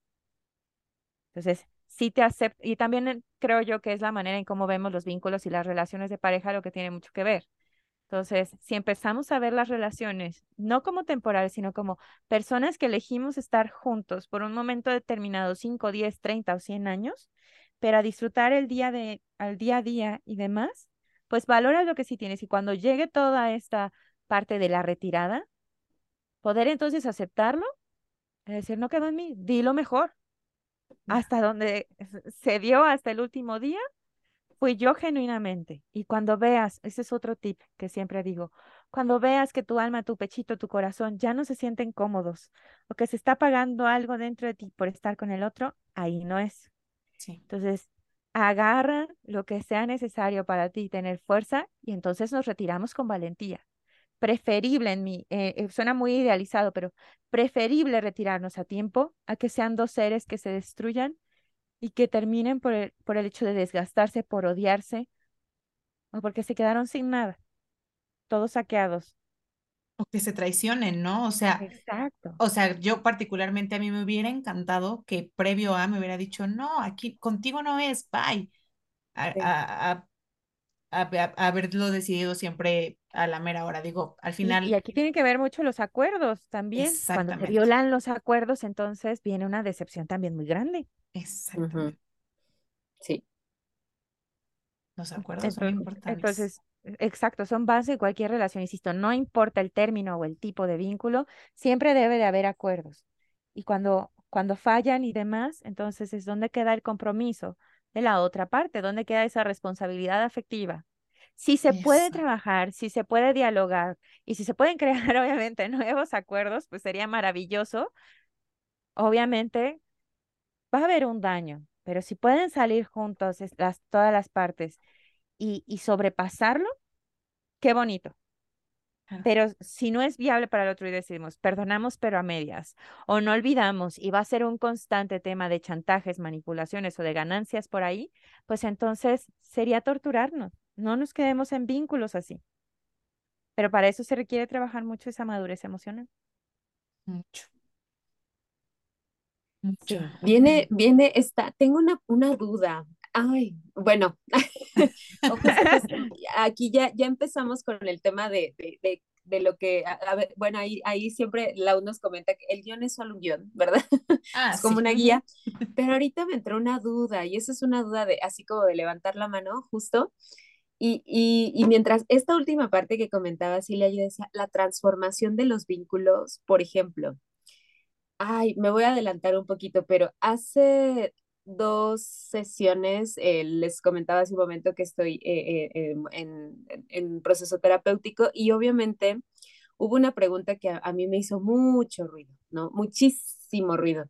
Entonces, sí te acepto, y también creo yo que es la manera en cómo vemos los vínculos y las relaciones de pareja lo que tiene mucho que ver. Entonces, si empezamos a ver las relaciones, no como temporales, sino como personas que elegimos estar juntos por un momento determinado, 5, 10, 30 o 100 años, pero a disfrutar el día de, al día a día y demás, pues valora lo que sí tienes. Y cuando llegue toda esta parte de la retirada, poder entonces aceptarlo, es decir, no quedó en mí, di lo mejor. Hasta donde se dio hasta el último día, fui yo genuinamente. Y cuando veas, ese es otro tip que siempre digo, cuando veas que tu alma, tu pechito, tu corazón ya no se sienten cómodos o que se está apagando algo dentro de ti por estar con el otro, ahí no es. Entonces, agarra lo que sea necesario para ti, tener fuerza y entonces nos retiramos con valentía. Preferible en mí, eh, eh, suena muy idealizado, pero preferible retirarnos a tiempo a que sean dos seres que se destruyan y que terminen por el, por el hecho de desgastarse, por odiarse o porque se quedaron sin nada, todos saqueados. O que se traicionen, ¿no? O sea, Exacto. O sea, yo particularmente a mí me hubiera encantado que previo a me hubiera dicho, no, aquí contigo no es, bye. A, haberlo decidido siempre a la mera hora. Digo, al final. Y, aquí tienen que ver mucho los acuerdos también. Cuando se violan los acuerdos, entonces viene una decepción también muy grande. Exactamente. Sí. Los acuerdos son importantes. Entonces, exacto, son base de cualquier relación, insisto, no importa el término o el tipo de vínculo, siempre debe de haber acuerdos. Y cuando, cuando fallan y demás, entonces es donde queda el compromiso de la otra parte, donde queda esa responsabilidad afectiva. Si se puede trabajar, si se puede dialogar y si se pueden crear, obviamente, nuevos acuerdos, pues sería maravilloso. Obviamente, va a haber un daño, pero si pueden salir juntos las, todas las partes y, y sobrepasarlo, qué bonito. Pero si no es viable para el otro y decimos, perdonamos pero a medias, o no olvidamos y va a ser un constante tema de chantajes, manipulaciones o de ganancias por ahí, pues entonces sería torturarnos. No nos quedemos en vínculos así. Pero para eso se requiere trabajar mucho esa madurez emocional. Mucho. Viene, viene esta, tengo una, una duda. Ay, bueno, aquí ya, ya empezamos con el tema de, de, de, lo que, a, ver, bueno, ahí, ahí siempre la nos comenta que el guion es solo un guion, ¿verdad? Ah, es como una guía, pero ahorita me entró una duda y esa es una duda de, así como de levantar la mano, justo. Y, y, y mientras esta última parte que comentaba Silvia, yo decía, la transformación de los vínculos, por ejemplo, Ay, me voy a adelantar un poquito, pero hace dos sesiones eh, les comentaba hace un momento que estoy eh, eh, en, en, proceso terapéutico y obviamente hubo una pregunta que a, mí me hizo mucho ruido, ¿no? Muchísimo ruido.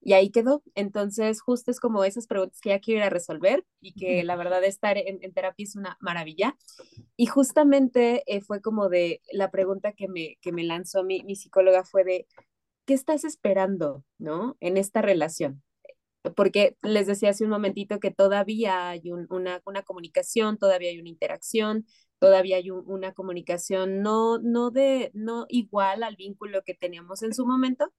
Y ahí quedó. Entonces, justo es como esas preguntas que ya quiero ir a resolver y que la verdad estar en, terapia es una maravilla. Y justamente fue como de la pregunta que me, que me lanzó mi, mi psicóloga fue de, ¿qué estás esperando, no? En esta relación. Porque les decía hace un momentito que todavía hay una, comunicación, todavía hay una interacción, todavía hay una comunicación no, no, de, no igual al vínculo que teníamos en su momento,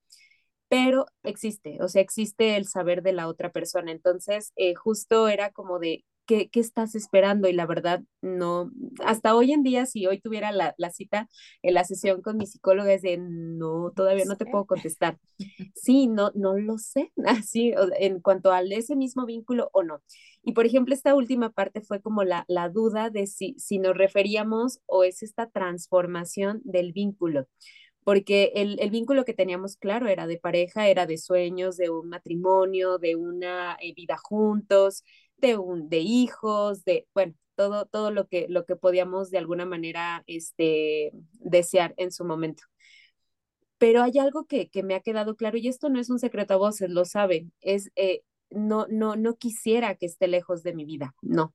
pero existe, o sea, existe el saber de la otra persona. Entonces, eh, justo era como de, ¿qué, estás esperando? Y la verdad, no, hasta hoy en día, si hoy tuviera la, cita en la sesión con mi psicóloga, es de, no, todavía no te puedo contestar. Sí, no, no lo sé, así, en cuanto al ese mismo vínculo o no. Y por ejemplo, esta última parte fue como la, la duda de si, si nos referíamos o es esta transformación del vínculo porque el, el, vínculo que teníamos claro era de pareja, era de sueños, de un matrimonio, de una eh, vida juntos, de, un, de hijos, de, bueno, todo, todo lo, que, lo que podíamos de alguna manera este, desear en su momento. Pero hay algo que, que me ha quedado claro, y esto no es un secreto a voces, lo saben, es, eh, no, no, no quisiera que esté lejos de mi vida, no.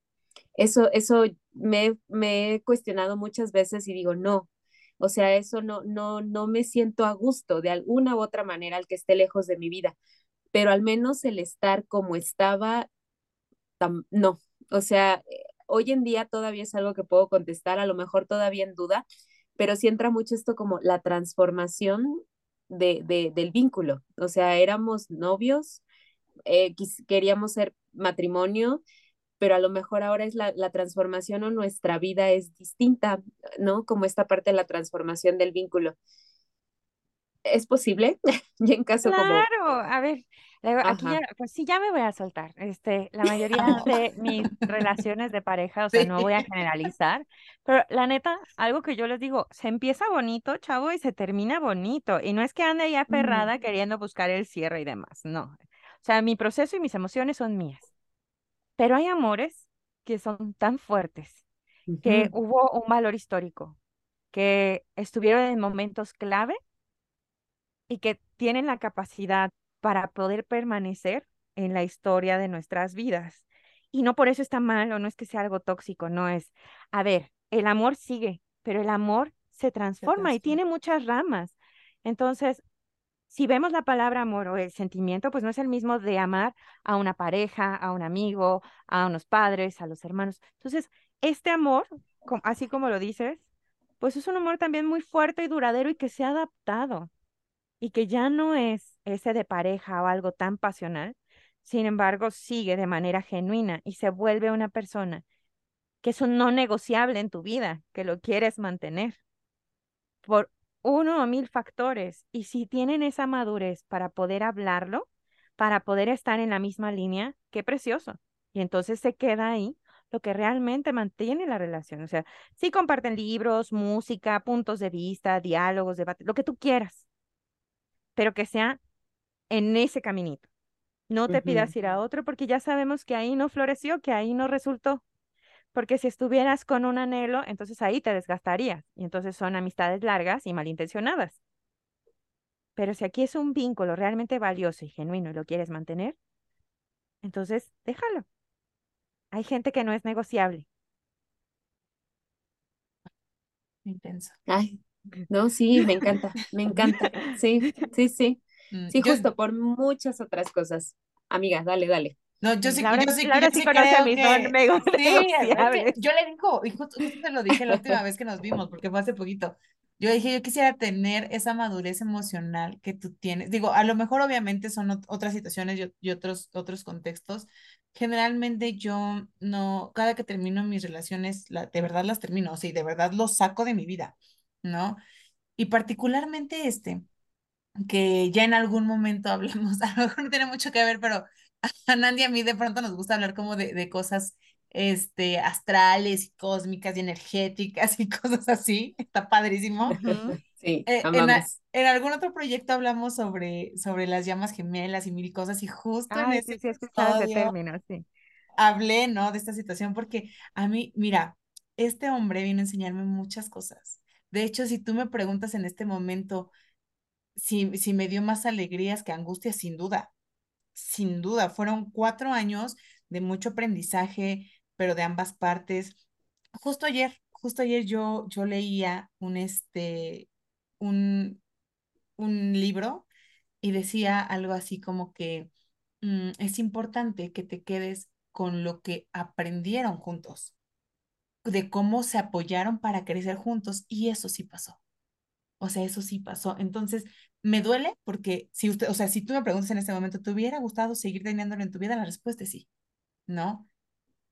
Eso, eso me, me he cuestionado muchas veces y digo, no, O sea, eso no, no, no me siento a gusto de alguna u otra manera al que esté lejos de mi vida, pero al menos el estar como estaba, no. O sea, eh, hoy en día todavía es algo que puedo contestar, a lo mejor todavía en duda, pero sí entra mucho esto como la transformación de, de del vínculo. O sea, éramos novios, eh, queríamos ser matrimonio, pero a lo mejor ahora es la, la, transformación o nuestra vida es distinta, ¿no? Como esta parte de la transformación del vínculo. ¿Es posible? y en caso claro, como... A ver, aquí ya, pues sí, ya me voy a soltar. Este, la mayoría de mis relaciones de pareja, o sea, no voy a generalizar, pero la neta, algo que yo les digo, se empieza bonito, chavo, y se termina bonito. Y no es que ande ahí aferrada mm. queriendo buscar el cierre y demás, no. O sea, mi proceso y mis emociones son mías. Pero hay amores que son tan fuertes, que hubo un valor histórico, que estuvieron en momentos clave y que tienen la capacidad para poder permanecer en la historia de nuestras vidas. Y no por eso está mal o no es que sea algo tóxico, no es. A ver, el amor sigue, pero el amor se transforma y tiene muchas ramas. Entonces, si vemos la palabra amor o el sentimiento, pues no es el mismo de amar a una pareja, a un amigo, a unos padres, a los hermanos. Entonces, este amor, así como lo dices, pues es un amor también muy fuerte y duradero y que se ha adaptado y que ya no es ese de pareja o algo tan pasional, sin embargo, sigue de manera genuina y se vuelve una persona que es un no negociable en tu vida, que lo quieres mantener por uno o mil factores. Y si tienen esa madurez para poder hablarlo, para poder estar en la misma línea, qué precioso. Y entonces se queda ahí lo que realmente mantiene la relación. O sea, si comparten libros, música, puntos de vista, diálogos, debates, lo que tú quieras, pero que sea en ese caminito. No te pidas ir a otro porque ya sabemos que ahí no floreció, que ahí no resultó porque si estuvieras con un anhelo, entonces ahí te desgastarías y entonces son amistades largas y malintencionadas. Pero si aquí es un vínculo realmente valioso y genuino y lo quieres mantener, entonces déjalo. Hay gente que no es negociable. Intenso. Ay, no, sí, me encanta, me encanta. Sí, sí, sí. Mm, sí, justo por muchas otras cosas. Amiga, dale, dale. No, yo sí, Laura, yo sí, Laura yo sí, conoce mis sí, yo le digo, y justo, justo te lo dije la última vez que nos vimos, porque fue hace poquito. Yo dije, yo quisiera tener esa madurez emocional que tú tienes. Digo, a lo mejor obviamente son otras situaciones y, y, otros, otros contextos. Generalmente yo no, cada que termino mis relaciones, la, de verdad las termino, o sea, de verdad los saco de mi vida, ¿no? Y particularmente este, que ya en algún momento hablamos, a lo mejor no tiene mucho que ver, pero a Nandy a mí de pronto nos gusta hablar como de, de cosas este, astrales y cósmicas y energéticas y cosas así. Está padrísimo. Sí, eh, en, en, algún otro proyecto hablamos sobre, sobre las llamas gemelas y mil cosas y justo en ese sí, sí, término, sí. hablé, ¿no? De esta situación porque a mí, mira, este hombre vino a enseñarme muchas cosas. De hecho, si tú me preguntas en este momento si, si me dio más alegrías que angustias, sin duda, sin duda, fueron cuatro años de mucho aprendizaje, pero de ambas partes. Justo ayer, justo ayer yo, yo leía un, este, un, un libro y decía algo así como que mm, es importante que te quedes con lo que aprendieron juntos, de cómo se apoyaron para crecer juntos y eso sí pasó. O sea, eso sí pasó. Entonces, me duele porque si usted, o sea, si tú me preguntas en este momento, ¿te hubiera gustado seguir teniéndolo en tu vida? La respuesta es sí, ¿no?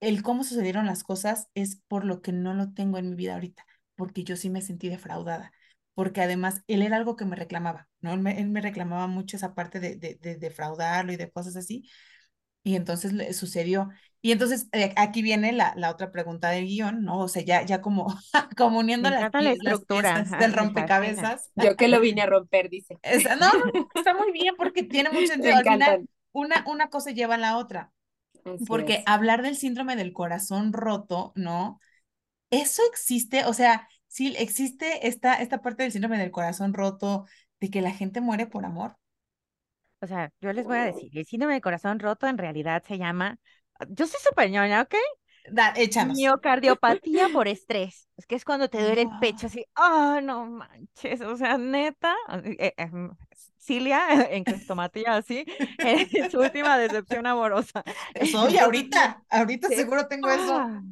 El cómo sucedieron las cosas es por lo que no lo tengo en mi vida ahorita, porque yo sí me sentí defraudada, porque además él era algo que me reclamaba, ¿no? Él me, reclamaba mucho esa parte de, de, de defraudarlo y de cosas así, y entonces sucedió. Y entonces eh, aquí viene la, la, otra pregunta del guion, ¿no? O sea, ya, ya como, como uniendo las, la estructura del rompecabezas. Yo que lo vine a romper, dice. no, está muy bien porque tiene mucho sentido. Al final, una, una cosa lleva a la otra. porque hablar del síndrome del corazón roto, ¿no? Eso existe, o sea, sí existe esta, esta parte del síndrome del corazón roto, de que la gente muere por amor. O sea, yo les voy a decir, el síndrome del corazón roto en realidad se llama, yo soy súper ñoña, ¿ok? Da, échanos. Miocardiopatía por estrés. Es que es cuando te duele el pecho así, ah, no manches, o sea, neta, eh, eh, mm, Cilia en crestomatía así, es su última decepción amorosa. Soy ahorita, ahorita seguro tengo eso. Ah,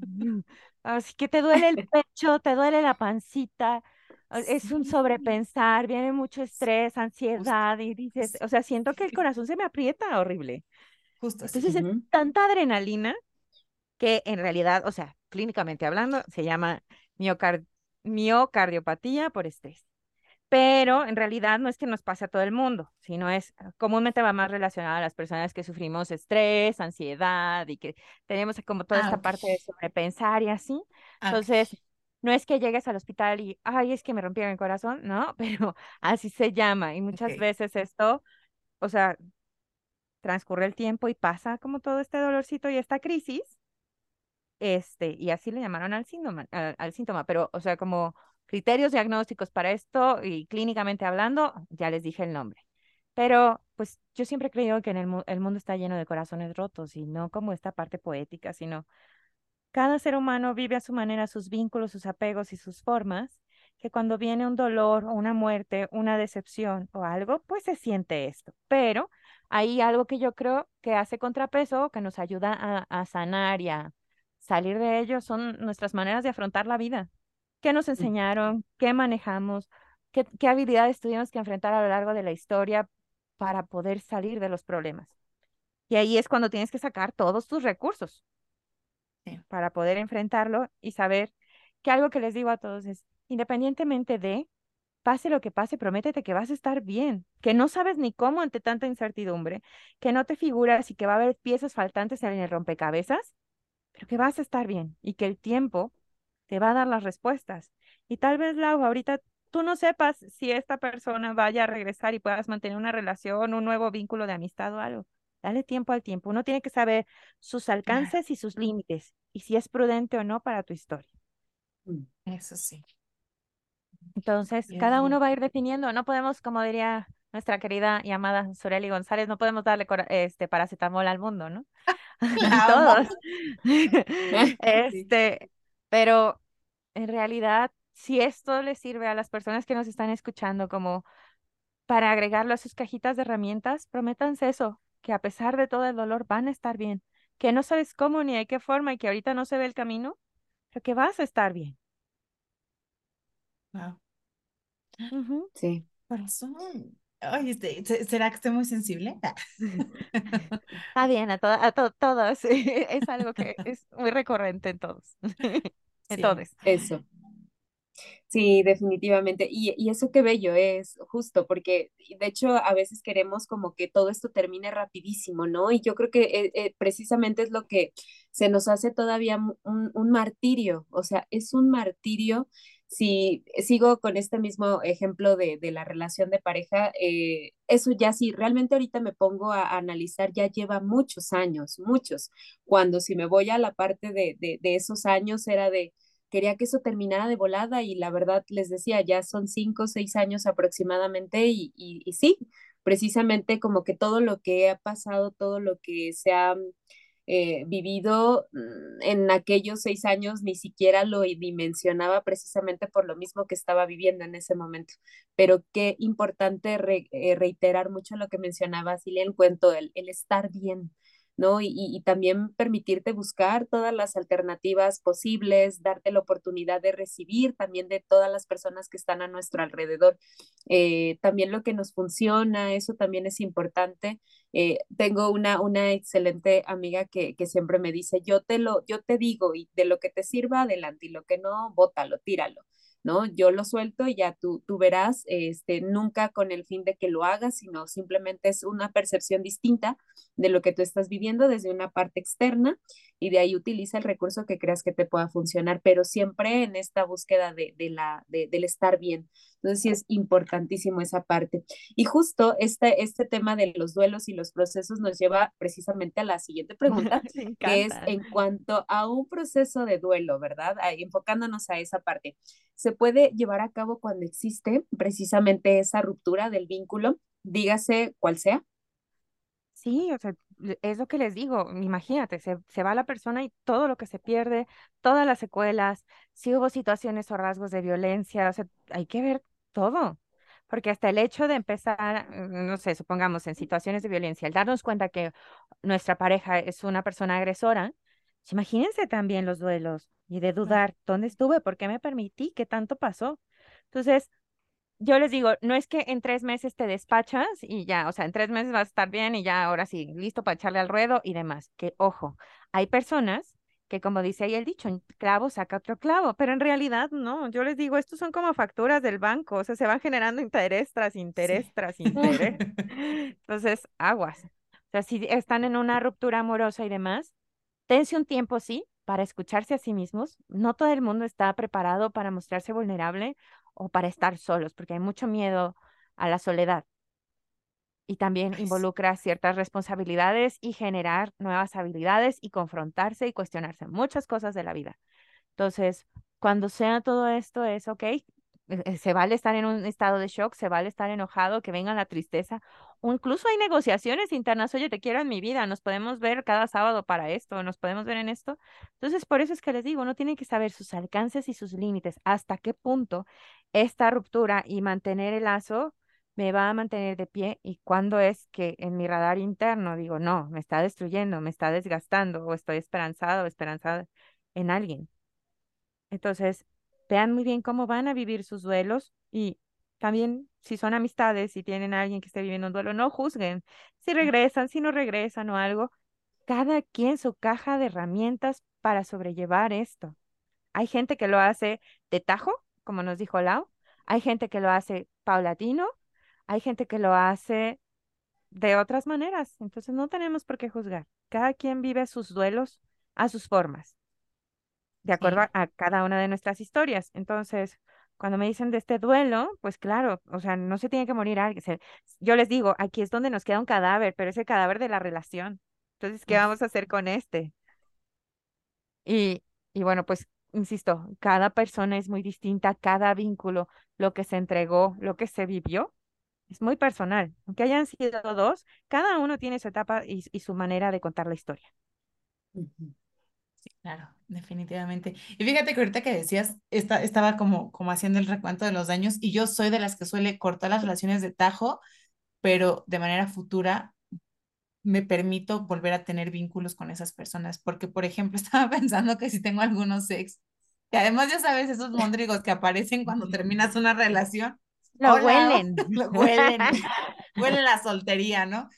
así que te duele el pecho, te duele la pancita, es un sobrepensar, viene mucho estrés, ansiedad y dices, o sea, siento que el corazón se me aprieta horrible. Justo Entonces es tanta adrenalina que en realidad, o sea, clínicamente hablando, se llama miocardiopatía por estrés. Pero en realidad no es que nos pase a todo el mundo, sino es comúnmente va más relacionado a las personas que sufrimos estrés, ansiedad y que tenemos como toda esta parte de sobrepensar y así. Entonces, no es que llegues al hospital y, ay, es que me rompieron el corazón, no, pero así se llama. Y muchas veces esto, o sea, transcurre el tiempo y pasa como todo este dolorcito y esta crisis, este, y así le llamaron al síntoma, al, síntoma, pero, o sea, como criterios diagnósticos para esto y clínicamente hablando, ya les dije el nombre. Pero, pues, yo siempre he creído que en el, el mundo está lleno de corazones rotos y no como esta parte poética, sino cada ser humano vive a su manera sus vínculos, sus apegos y sus formas, que cuando viene un dolor o una muerte, una decepción o algo, pues se siente esto. Pero hay algo que yo creo que hace contrapeso, que nos ayuda a, sanar y a salir de ello, son nuestras maneras de afrontar la vida. ¿Qué nos enseñaron? ¿Qué manejamos? ¿Qué, qué habilidades tuvimos que enfrentar a lo largo de la historia para poder salir de los problemas? Y ahí es cuando tienes que sacar todos tus recursos para poder enfrentarlo y saber que algo que les digo a todos es, independientemente de, pase lo que pase, prométete que vas a estar bien, que no sabes ni cómo ante tanta incertidumbre, que no te figuras y que va a haber piezas faltantes en el rompecabezas, pero que vas a estar bien y que el tiempo te va a dar las respuestas. Y tal vez, Lau, ahorita tú no sepas si esta persona vaya a regresar y puedas mantener una relación, un nuevo vínculo de amistad o algo. Dale tiempo al tiempo. Uno tiene que saber sus alcances y sus límites y si es prudente o no para tu historia. Mm, eso sí. Entonces, cada uno va a ir definiendo, no podemos, como diría nuestra querida y amada Soreli González, no podemos darle este paracetamol al mundo, ¿no? Todos. este, pero en realidad, si esto le sirve a las personas que nos están escuchando como para agregarlo a sus cajitas de herramientas, prométanse eso, que a pesar de todo el dolor van a estar bien, que no sabes cómo ni de qué forma y que ahorita no se ve el camino, pero que vas a estar bien. Wow. Sí. Corazón. Ay, este, ¿será que estoy muy sensible? Está bien, a, a todos. Es algo que es muy recurrente en todos. en todos. Eso. Sí, definitivamente. Y, y, eso qué bello es, justo, porque de hecho a veces queremos como que todo esto termine rapidísimo, ¿no? Y yo creo que eh, eh, precisamente es lo que se nos hace todavía un, un martirio, o sea, es un martirio si sigo con este mismo ejemplo de, de la relación de pareja, eh, eso ya sí, realmente ahorita me pongo a, analizar, ya lleva muchos años, muchos, cuando si me voy a la parte de, de, esos años era de, quería que eso terminara de volada y la verdad les decía, ya son cinco o seis años aproximadamente y, y, y sí, precisamente como que todo lo que ha pasado, todo lo que se ha eh, vivido mm, en aquellos seis años ni siquiera lo dimensionaba precisamente por lo mismo que estaba viviendo en ese momento. Pero qué importante eh, reiterar mucho lo que mencionaba Silvia en cuento, el, estar bien, ¿no? Y, también permitirte buscar todas las alternativas posibles, darte la oportunidad de recibir también de todas las personas que están a nuestro alrededor. Eh, también lo que nos funciona, eso también es importante. Eh, tengo una, una excelente amiga que, que, siempre me dice, yo te lo, yo te digo, y de lo que te sirva, adelante, y lo que no, bótalo, tíralo. ¿no? Yo lo suelto y ya tú, tú verás, este, nunca con el fin de que lo hagas, sino simplemente es una percepción distinta de lo que tú estás viviendo desde una parte externa y de ahí utiliza el recurso que creas que te pueda funcionar, pero siempre en esta búsqueda de, de la, de, del estar bien. Entonces sí es importantísimo esa parte. Y justo este, este tema de los duelos y los procesos nos lleva precisamente a la siguiente pregunta, que es en cuanto a un proceso de duelo, ¿verdad? Enfocándonos a esa parte. ¿Se puede llevar a cabo cuando existe precisamente esa ruptura del vínculo, dígase cual sea? Sí, o sea, es lo que les digo, imagínate, se, se va la persona y todo lo que se pierde, todas las secuelas, si hubo situaciones o rasgos de violencia, o sea, hay que ver todo, porque hasta el hecho de empezar, mm, no sé, supongamos en situaciones de violencia, el darnos cuenta que nuestra pareja es una persona agresora, pues imagínense también los duelos y de dudar, ¿dónde estuve? ¿Por qué me permití? ¿Qué tanto pasó? Entonces, yo les digo, no es que en tres meses te despachas y ya, o sea, en tres meses vas a estar bien y ya, ahora sí, listo para echarle al ruedo y demás. Que ojo, hay personas que como dice ahí el dicho, un clavo saca otro clavo, pero en realidad no, yo les digo, estos son como facturas del banco, o sea, se van generando interés tras interés tras interés. Entonces, aguas. O sea, si están en una ruptura amorosa y demás, dense un tiempo, sí, para escucharse a sí mismos. No todo el mundo está preparado para mostrarse vulnerable o para estar solos, porque hay mucho miedo a la soledad. Y también involucra ciertas responsabilidades y generar nuevas habilidades y confrontarse y cuestionarse muchas cosas de la vida. Entonces, cuando sea todo esto, es ok, se vale estar en un estado de shock, se vale estar enojado, que venga la tristeza, o incluso hay negociaciones internas, oye, te quiero en mi vida, nos podemos ver cada sábado para esto, nos podemos ver en esto. Entonces, por eso es que les digo, uno tiene que saber sus alcances y sus límites, hasta qué punto esta ruptura y mantener el lazo me va a mantener de pie y cuándo es que en mi radar interno digo, no, me está destruyendo, me está desgastando o estoy esperanzado o esperanzada en alguien. Entonces, vean muy bien cómo van a vivir sus duelos y también si son amistades, si tienen a alguien que esté viviendo un duelo, no juzguen si regresan, si no regresan o algo. Cada quien su caja de herramientas para sobrellevar esto. Hay gente que lo hace de tajo, como nos dijo Lau. Hay gente que lo hace paulatino. Hay gente que lo hace de otras maneras. Entonces no tenemos por qué juzgar. Cada quien vive sus duelos a sus formas de acuerdo a, cada una de nuestras historias. Entonces, cuando me dicen de este duelo, pues claro, o sea, no se tiene que morir alguien. yo les digo, aquí es donde nos queda un cadáver, pero es el cadáver de la relación. Entonces, ¿qué vamos a hacer con este? Y, y bueno, pues, insisto, cada persona es muy distinta, cada vínculo, lo que se entregó, lo que se vivió, es muy personal. Aunque hayan sido dos, cada uno tiene su etapa y, y su manera de contar la historia. Claro, definitivamente. Y fíjate que ahorita que decías, esta, estaba como, como haciendo el recuento de los daños y yo soy de las que suele cortar las relaciones de tajo, pero de manera futura me permito volver a tener vínculos con esas personas, porque por ejemplo estaba pensando que si tengo algunos ex, que además ya sabes, esos mondrigos que aparecen cuando terminas una relación. Lo huelen. Lo huelen. huelen la soltería, ¿no?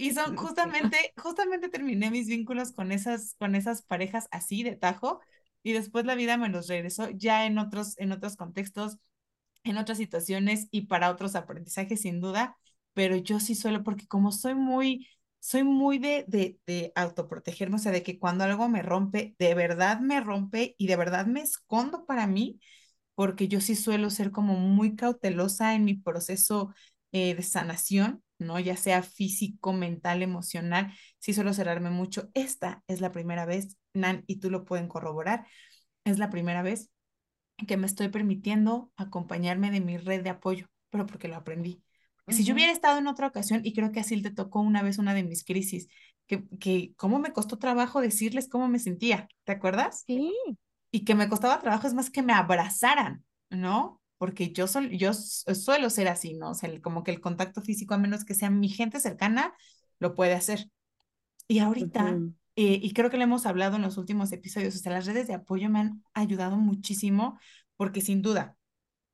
Y son justamente, justamente terminé mis vínculos con esas, con esas parejas así de tajo y después la vida me los regresó ya en otros, en otros contextos, en otras situaciones y para otros aprendizajes sin duda, pero yo sí suelo, porque como soy muy, soy muy de, de, de autoprotegerme, o sea, de que cuando algo me rompe, de verdad me rompe y de verdad me escondo para mí, porque yo sí suelo ser como muy cautelosa en mi proceso eh, de sanación ¿no? Ya sea físico, mental, emocional, sí suelo cerrarme mucho. Esta es la primera vez, Nan, y tú lo pueden corroborar, es la primera vez que me estoy permitiendo acompañarme de mi red de apoyo, pero porque lo aprendí. Si yo hubiera estado en otra ocasión, y creo que así te tocó una vez una de mis crisis, que, que cómo me costó trabajo decirles cómo me sentía, ¿te acuerdas? Sí. Y que me costaba trabajo es más que me abrazaran, ¿no? Porque yo, yo suelo ser así, ¿no? O sea, como que el contacto físico, a menos que sea mi gente cercana, lo puede hacer. Y ahorita, eh, y creo que lo hemos hablado en los últimos episodios, o sea, las redes de apoyo me han ayudado muchísimo, porque sin duda,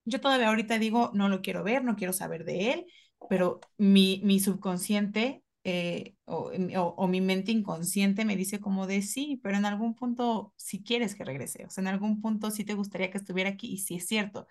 yo todavía ahorita digo, no lo quiero ver, no quiero saber de él, pero mi, mi subconsciente eh, o, o, mi mente inconsciente me dice como de sí, pero en algún punto si quieres que regrese, o sea, en algún punto sí te gustaría que estuviera aquí y sí es cierto,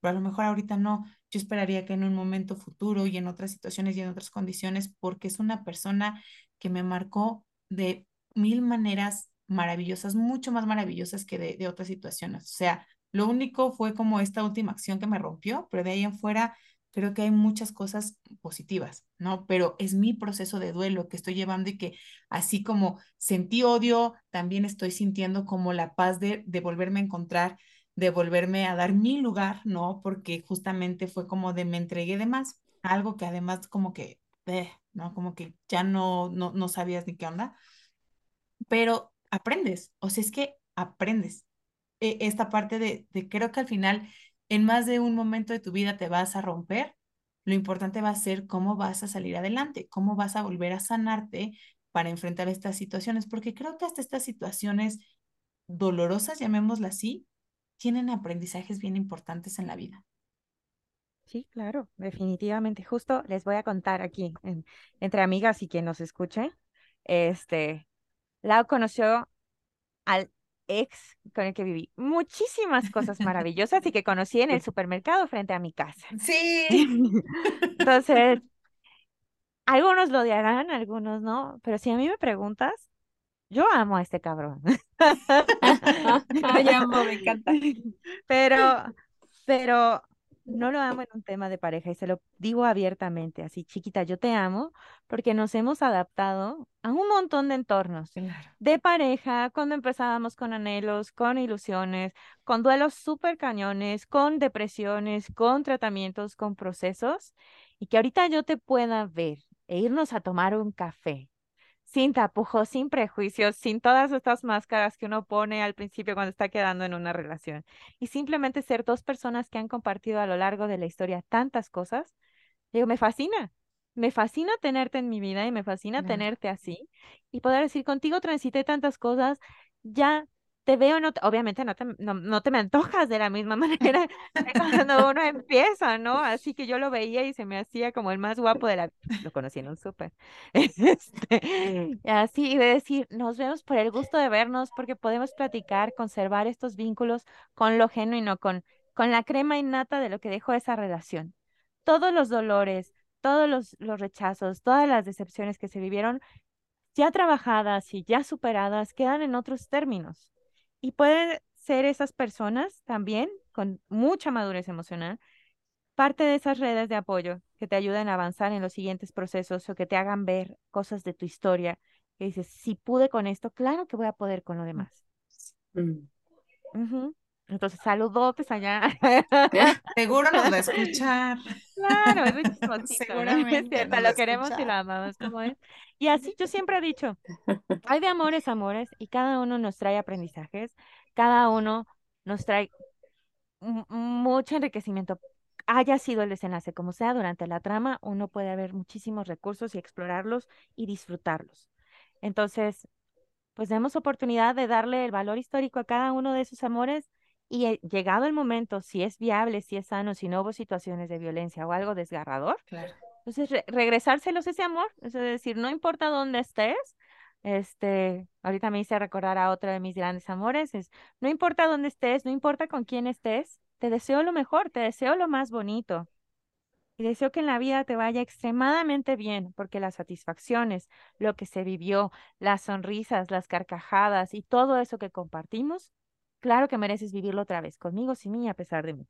pero a lo mejor ahorita no. Yo esperaría que en un momento futuro y en otras situaciones y en otras condiciones, porque es una persona que me marcó de mil maneras maravillosas, mucho más maravillosas que de, de otras situaciones. O sea, lo único fue como esta última acción que me rompió, pero de ahí en fuera creo que hay muchas cosas positivas, ¿no? Pero es mi proceso de duelo que estoy llevando y que así como sentí odio, también estoy sintiendo como la paz de, de volverme a encontrar de volverme a dar mi lugar, ¿no? Porque justamente fue como de me entregué de más, algo que además como que, eh, ¿no? Como que ya no, no, no sabías ni qué onda, pero aprendes, o sea, es que aprendes. E, esta parte de, de creo que al final, en más de un momento de tu vida te vas a romper, lo importante va a ser cómo vas a salir adelante, cómo vas a volver a sanarte para enfrentar estas situaciones, porque creo que hasta estas situaciones dolorosas, llamémoslas así, tienen aprendizajes bien importantes en la vida. Sí, claro, definitivamente. Justo les voy a contar aquí, entre amigas y quien nos escuche, este, Lau conoció al ex con el que viví muchísimas cosas maravillosas y que conocí en el supermercado frente a mi casa. Sí. Entonces, algunos lo odiarán, algunos no, pero si a mí me preguntas, yo amo a este cabrón. Ay, amo, me encanta. Pero, pero no lo amo en un tema de pareja y se lo digo abiertamente, así, chiquita, yo te amo porque nos hemos adaptado a un montón de entornos de pareja, cuando empezábamos con anhelos, con ilusiones, con duelos súper cañones, con depresiones, con tratamientos, con procesos, y que ahorita yo te pueda ver e irnos a tomar un café sin tapujos, sin prejuicios, sin todas estas máscaras que uno pone al principio cuando está quedando en una relación. Y simplemente ser dos personas que han compartido a lo largo de la historia tantas cosas, digo, me fascina. Me fascina tenerte en mi vida y me fascina tenerte así y poder decir contigo transité tantas cosas, ya te veo, no obviamente no te, no, te me antojas de la misma manera cuando uno empieza, ¿no? Así que yo lo veía y se me hacía como el más guapo de la... Lo conocí en un súper. Este, así, y de decir, nos vemos por el gusto de vernos porque podemos platicar, conservar estos vínculos con lo genuino, con, con la crema innata de lo que dejó esa relación. Todos los dolores, todos los, los rechazos, todas las decepciones que se vivieron, ya trabajadas y ya superadas, quedan en otros términos y pueden ser esas personas también con mucha madurez emocional, parte de esas redes de apoyo que te ayuden a avanzar en los siguientes procesos o que te hagan ver cosas de tu historia, que dices, si pude con esto, claro que voy a poder con lo demás. Mm. Entonces, saludotes allá. Seguro nos va a escuchar. Claro, es Seguramente. lo queremos y lo amamos como es. Y así yo siempre he dicho, hay de amores, amores, y cada uno nos trae aprendizajes, cada uno nos trae mucho enriquecimiento. Haya sido el desenlace como sea durante la trama, uno puede haber muchísimos recursos y explorarlos y disfrutarlos. Entonces, pues demos oportunidad de darle el valor histórico a cada uno de esos amores y llegado el momento, si es viable, si es sano, si no hubo situaciones de violencia o algo desgarrador, claro. Entonces, regresárselos ese amor, es decir, no importa dónde estés, este, ahorita me hice recordar a otro de mis grandes amores, es, no importa dónde estés, no importa con quién estés, te deseo lo mejor, te deseo lo más bonito. Y deseo que en la vida te vaya extremadamente bien, porque las satisfacciones, lo que se vivió, las sonrisas, las carcajadas y todo eso que compartimos, claro que mereces vivirlo otra vez, conmigo, sin mí, a pesar de mí.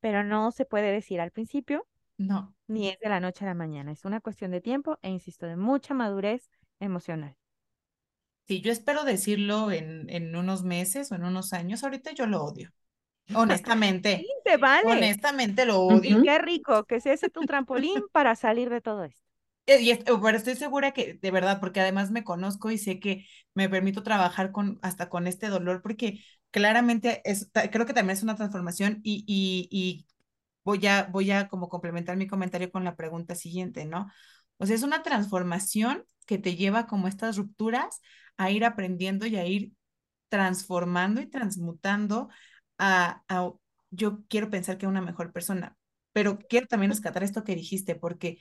Pero no se puede decir al principio, no. Ni es de la noche a la mañana. Es una cuestión de tiempo e, insisto, de mucha madurez emocional. Sí, yo espero decirlo en, en unos meses o en unos años. Ahorita yo lo odio. Honestamente. Sí, te vale. Honestamente lo odio. Qué rico, que sea ese tu trampolín para salir de todo esto. Eh, y pero estoy segura que, de verdad, porque además me conozco y sé que me permito trabajar con, hasta con este dolor, porque claramente es, creo que también es una transformación y, y, y voy a, voy a como complementar mi comentario con la pregunta siguiente, ¿no? O sea, es una transformación que te lleva como estas rupturas a ir aprendiendo y a ir transformando y transmutando a, a yo quiero pensar que una mejor persona, pero quiero también rescatar esto que dijiste, porque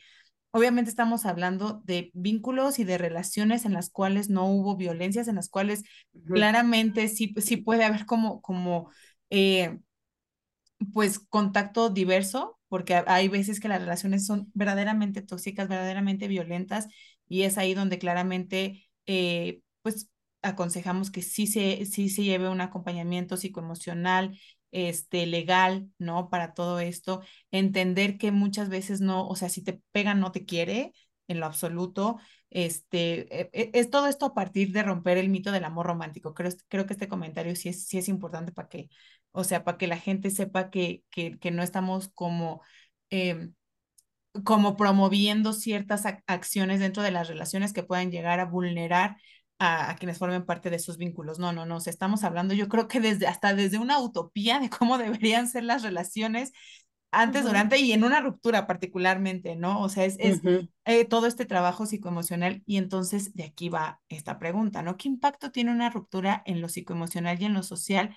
obviamente estamos hablando de vínculos y de relaciones en las cuales no hubo violencias, en las cuales claramente sí, sí puede haber como, como eh, pues contacto diverso, porque hay veces que las relaciones son verdaderamente tóxicas, verdaderamente violentas, y es ahí donde claramente, eh, pues aconsejamos que sí se, sí se lleve un acompañamiento psicoemocional, este, legal, ¿no? Para todo esto, entender que muchas veces no, o sea, si te pegan no te quiere en lo absoluto, este, e, e, es todo esto a partir de romper el mito del amor romántico. Creo, creo que este comentario sí es, sí es importante para que, o sea, para que la gente sepa que, que, que no estamos como, em, como promoviendo ciertas acciones dentro de las relaciones que puedan llegar a vulnerar a, quienes formen parte de esos vínculos. No, no, no, o sea, estamos hablando yo creo que desde hasta desde una utopía de cómo deberían ser las relaciones antes, durante y en una ruptura particularmente, ¿no? O sea, es, es eh, todo este trabajo psicoemocional y entonces de aquí va esta pregunta, ¿no? ¿Qué impacto tiene una ruptura en lo psicoemocional y en lo social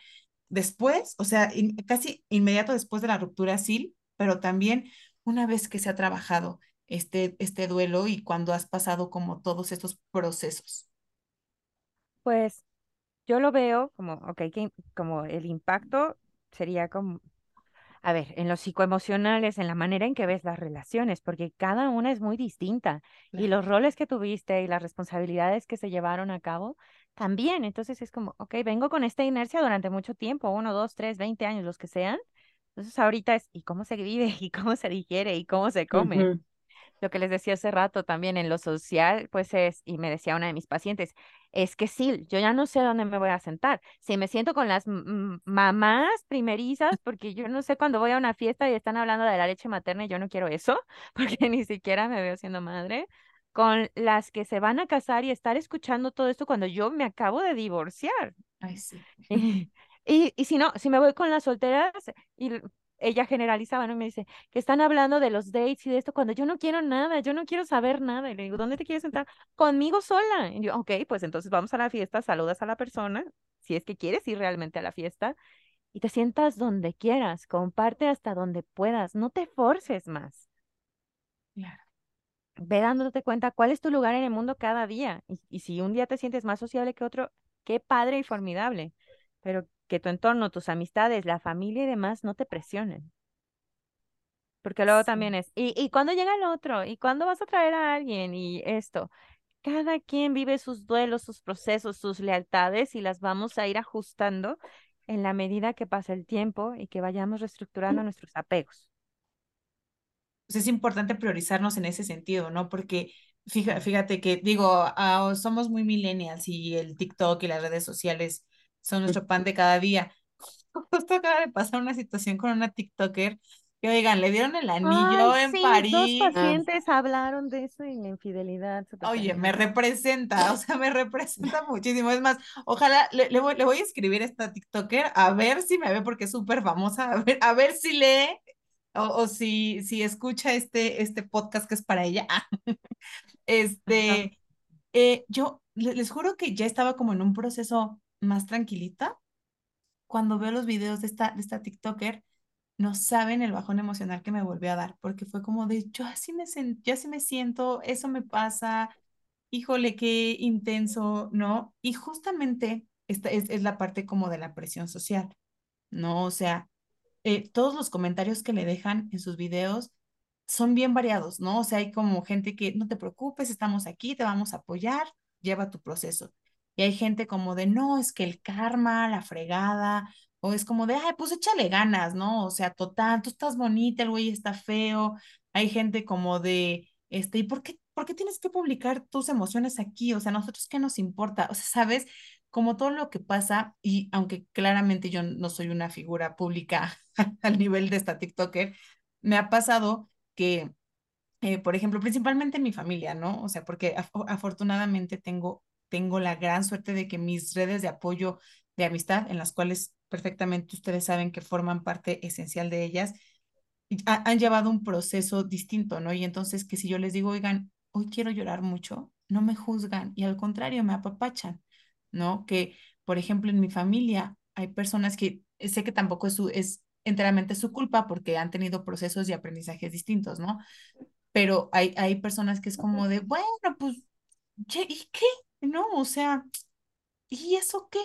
después, o sea, casi inmediato después de la ruptura sí, pero también una vez que se ha trabajado este, este duelo y cuando has pasado como todos estos procesos? Pues yo lo veo como, ok, como el impacto sería como, a ver, en los psicoemocionales, en la manera en que ves las relaciones, porque cada una es muy distinta y los roles que tuviste y las responsabilidades que se llevaron a cabo también. Entonces es como, ok, vengo con esta inercia durante mucho tiempo, uno, dos, tres, veinte años, los que sean. Entonces ahorita es, ¿y cómo se vive? ¿Y cómo se digiere? ¿Y cómo se come? Lo que les decía hace rato también en lo social, pues es, y me decía una de mis pacientes, es que sí, yo ya no sé dónde me voy a sentar. Si me siento con las mamás primerizas, porque yo no sé cuando voy a una fiesta y están hablando de la leche materna y yo no quiero eso, porque ni siquiera me veo siendo madre, con las que se van a casar y estar escuchando todo esto cuando yo me acabo de divorciar. Ay, sí. Y, y, si no, si me voy con las solteras y ella generalizaba, ¿no? Y me dice que están hablando de los dates y de esto cuando yo no quiero nada, yo no quiero saber nada. Y le digo, ¿dónde te quieres sentar? Conmigo sola. Y yo, ok, pues entonces vamos a la fiesta, saludas a la persona, si es que quieres ir realmente a la fiesta, y te sientas donde quieras, comparte hasta donde puedas, no te forces más. Claro. Ve dándote cuenta cuál es tu lugar en el mundo cada día. Y, y si un día te sientes más sociable que otro, qué padre y formidable. Pero que tu entorno, tus amistades, la familia y demás no te presionen. Porque luego también es, ¿y, ¿y cuándo llega el otro? ¿Y cuándo vas a traer a alguien? Y esto. Cada quien vive sus duelos, sus procesos, sus lealtades y las vamos a ir ajustando en la medida que pasa el tiempo y que vayamos reestructurando nuestros apegos. Pues es importante priorizarnos en ese sentido, ¿no? Porque fíjate, fíjate que digo, somos muy millennials y el TikTok y las redes sociales son nuestro pan de cada día. Justo acaba de pasar una situación con una TikToker que, oigan, le dieron el anillo en París. Dos pacientes hablaron de eso y la infidelidad. Oye, me representa, o sea, me representa muchísimo. Es más, ojalá le, voy, le voy a escribir a esta TikToker a ver si me ve porque es súper famosa, a ver, a ver si lee o, o, si, si escucha este, este podcast que es para ella. este, eh, yo les juro que ya estaba como en un proceso más tranquilita, cuando veo los videos de esta, de esta TikToker, no saben el bajón emocional que me volvió a dar, porque fue como de, yo así me, yo así me siento, eso me pasa, híjole, qué intenso, ¿no? Y justamente esta es, la parte como de la presión social, ¿no? O sea, eh, todos los comentarios que le dejan en sus videos son bien variados, ¿no? O sea, hay como gente que, no te preocupes, estamos aquí, te vamos a apoyar, lleva tu proceso. Y hay gente como de, no, es que el karma, la fregada, o es como de, ay, pues échale ganas, ¿no? O sea, total, tú estás bonita, el güey está feo. Hay gente como de, este, ¿y por qué, por qué tienes que publicar tus emociones aquí? O sea, nosotros qué nos importa? O sea, ¿sabes? Como todo lo que pasa, y aunque claramente yo no soy una figura pública al nivel de esta TikToker, me ha pasado que, eh, por ejemplo, principalmente en mi familia, ¿no? O sea, porque afortunadamente tengo tengo la gran suerte de que mis redes de apoyo de amistad, en las cuales perfectamente ustedes saben que forman parte esencial de ellas, han llevado un proceso distinto, ¿no? Y entonces que si yo les digo, oigan, hoy quiero llorar mucho, no me juzgan y al contrario me apapachan, ¿no? Que, por ejemplo, en mi familia hay personas que sé que tampoco es, su, es enteramente su culpa porque han tenido procesos y aprendizajes distintos, ¿no? Pero hay, hay personas que es como de, bueno, pues, ¿y qué? No, o sea, ¿y eso qué?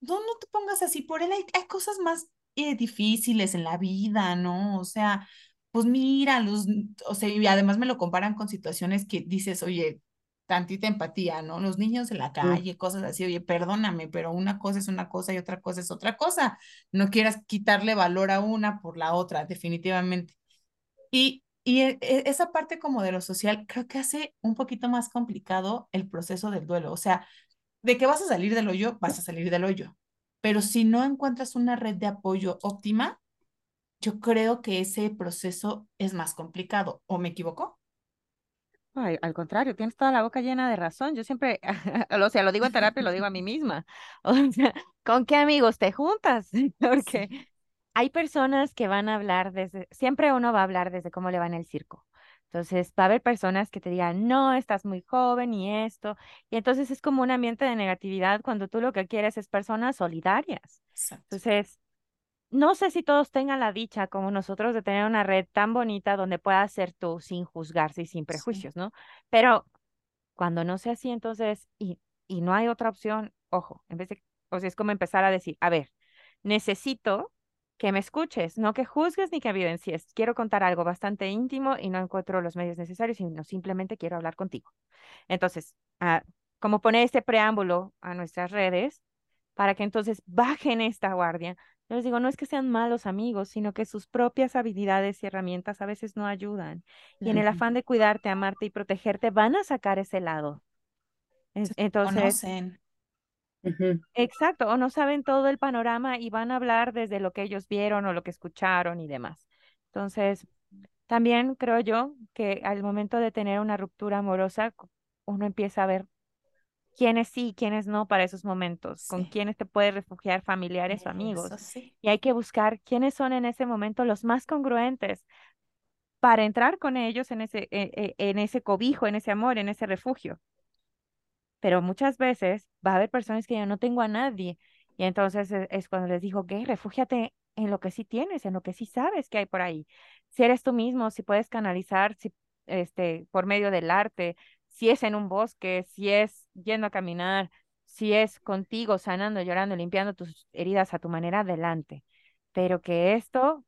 No, no te pongas así por él. Hay, cosas más eh, difíciles en la vida, ¿no? O sea, pues mira, los, o sea, y además me lo comparan con situaciones que dices, oye, tantita empatía, ¿no? Los niños en la calle, cosas así, oye, perdóname, pero una cosa es una cosa y otra cosa es otra cosa. No quieras quitarle valor a una por la otra, definitivamente. Y y e, e, esa parte como de lo social creo que hace un poquito más complicado el proceso del duelo. O sea, de que vas a salir del hoyo, vas a salir del hoyo. Pero si no encuentras una red de apoyo óptima, yo creo que ese proceso es más complicado. ¿O me equivoco? Ay, al contrario, tienes toda la boca llena de razón. Yo siempre, o sea, lo digo en terapia y lo digo a mí misma. O sea, ¿con qué amigos te juntas? Porque hay personas que van a hablar desde, siempre uno va a hablar desde cómo le va en el circo. Entonces, va a haber personas que te digan, no, estás muy joven y esto. Y entonces es como un ambiente de negatividad cuando tú lo que quieres es personas solidarias. Entonces, no sé si todos tengan la dicha como nosotros de tener una red tan bonita donde puedas ser tú sin juzgarse y sin prejuicios, ¿no? Pero cuando no sea así, entonces, y, y no hay otra opción, ojo, en vez de, o sea, es como empezar a decir, a ver, necesito que me escuches, no que juzgues ni que evidencies. Quiero contar algo bastante íntimo y no encuentro los medios necesarios, sino simplemente quiero hablar contigo. Entonces, ah, como poner este preámbulo a nuestras redes para que entonces bajen esta guardia, yo les digo, no es que sean malos amigos, sino que sus propias habilidades y herramientas a veces no ayudan. Y en el afán de cuidarte, amarte y protegerte, van a sacar ese lado. Entonces, exacto, o no saben todo el panorama y van a hablar desde lo que ellos vieron o lo que escucharon y demás. Entonces, también creo yo que al momento de tener una ruptura amorosa, uno empieza a ver quiénes sí, quiénes no para esos momentos, con quiénes te puedes refugiar, familiares o amigos. Y hay que buscar quiénes son en ese momento los más congruentes para entrar con ellos en ese, e, e, en ese cobijo, en ese amor, en ese refugio. Pero muchas veces va a haber personas que yo no tengo a nadie. Y entonces e, es, cuando les digo, que refúgiate en lo que sí tienes, en lo que sí sabes que hay por ahí. Si eres tú mismo, si puedes canalizar si, este, por medio del arte, si es en un bosque, si es yendo a caminar, si es contigo, sanando, llorando, limpiando tus heridas a tu manera, adelante. Pero que esto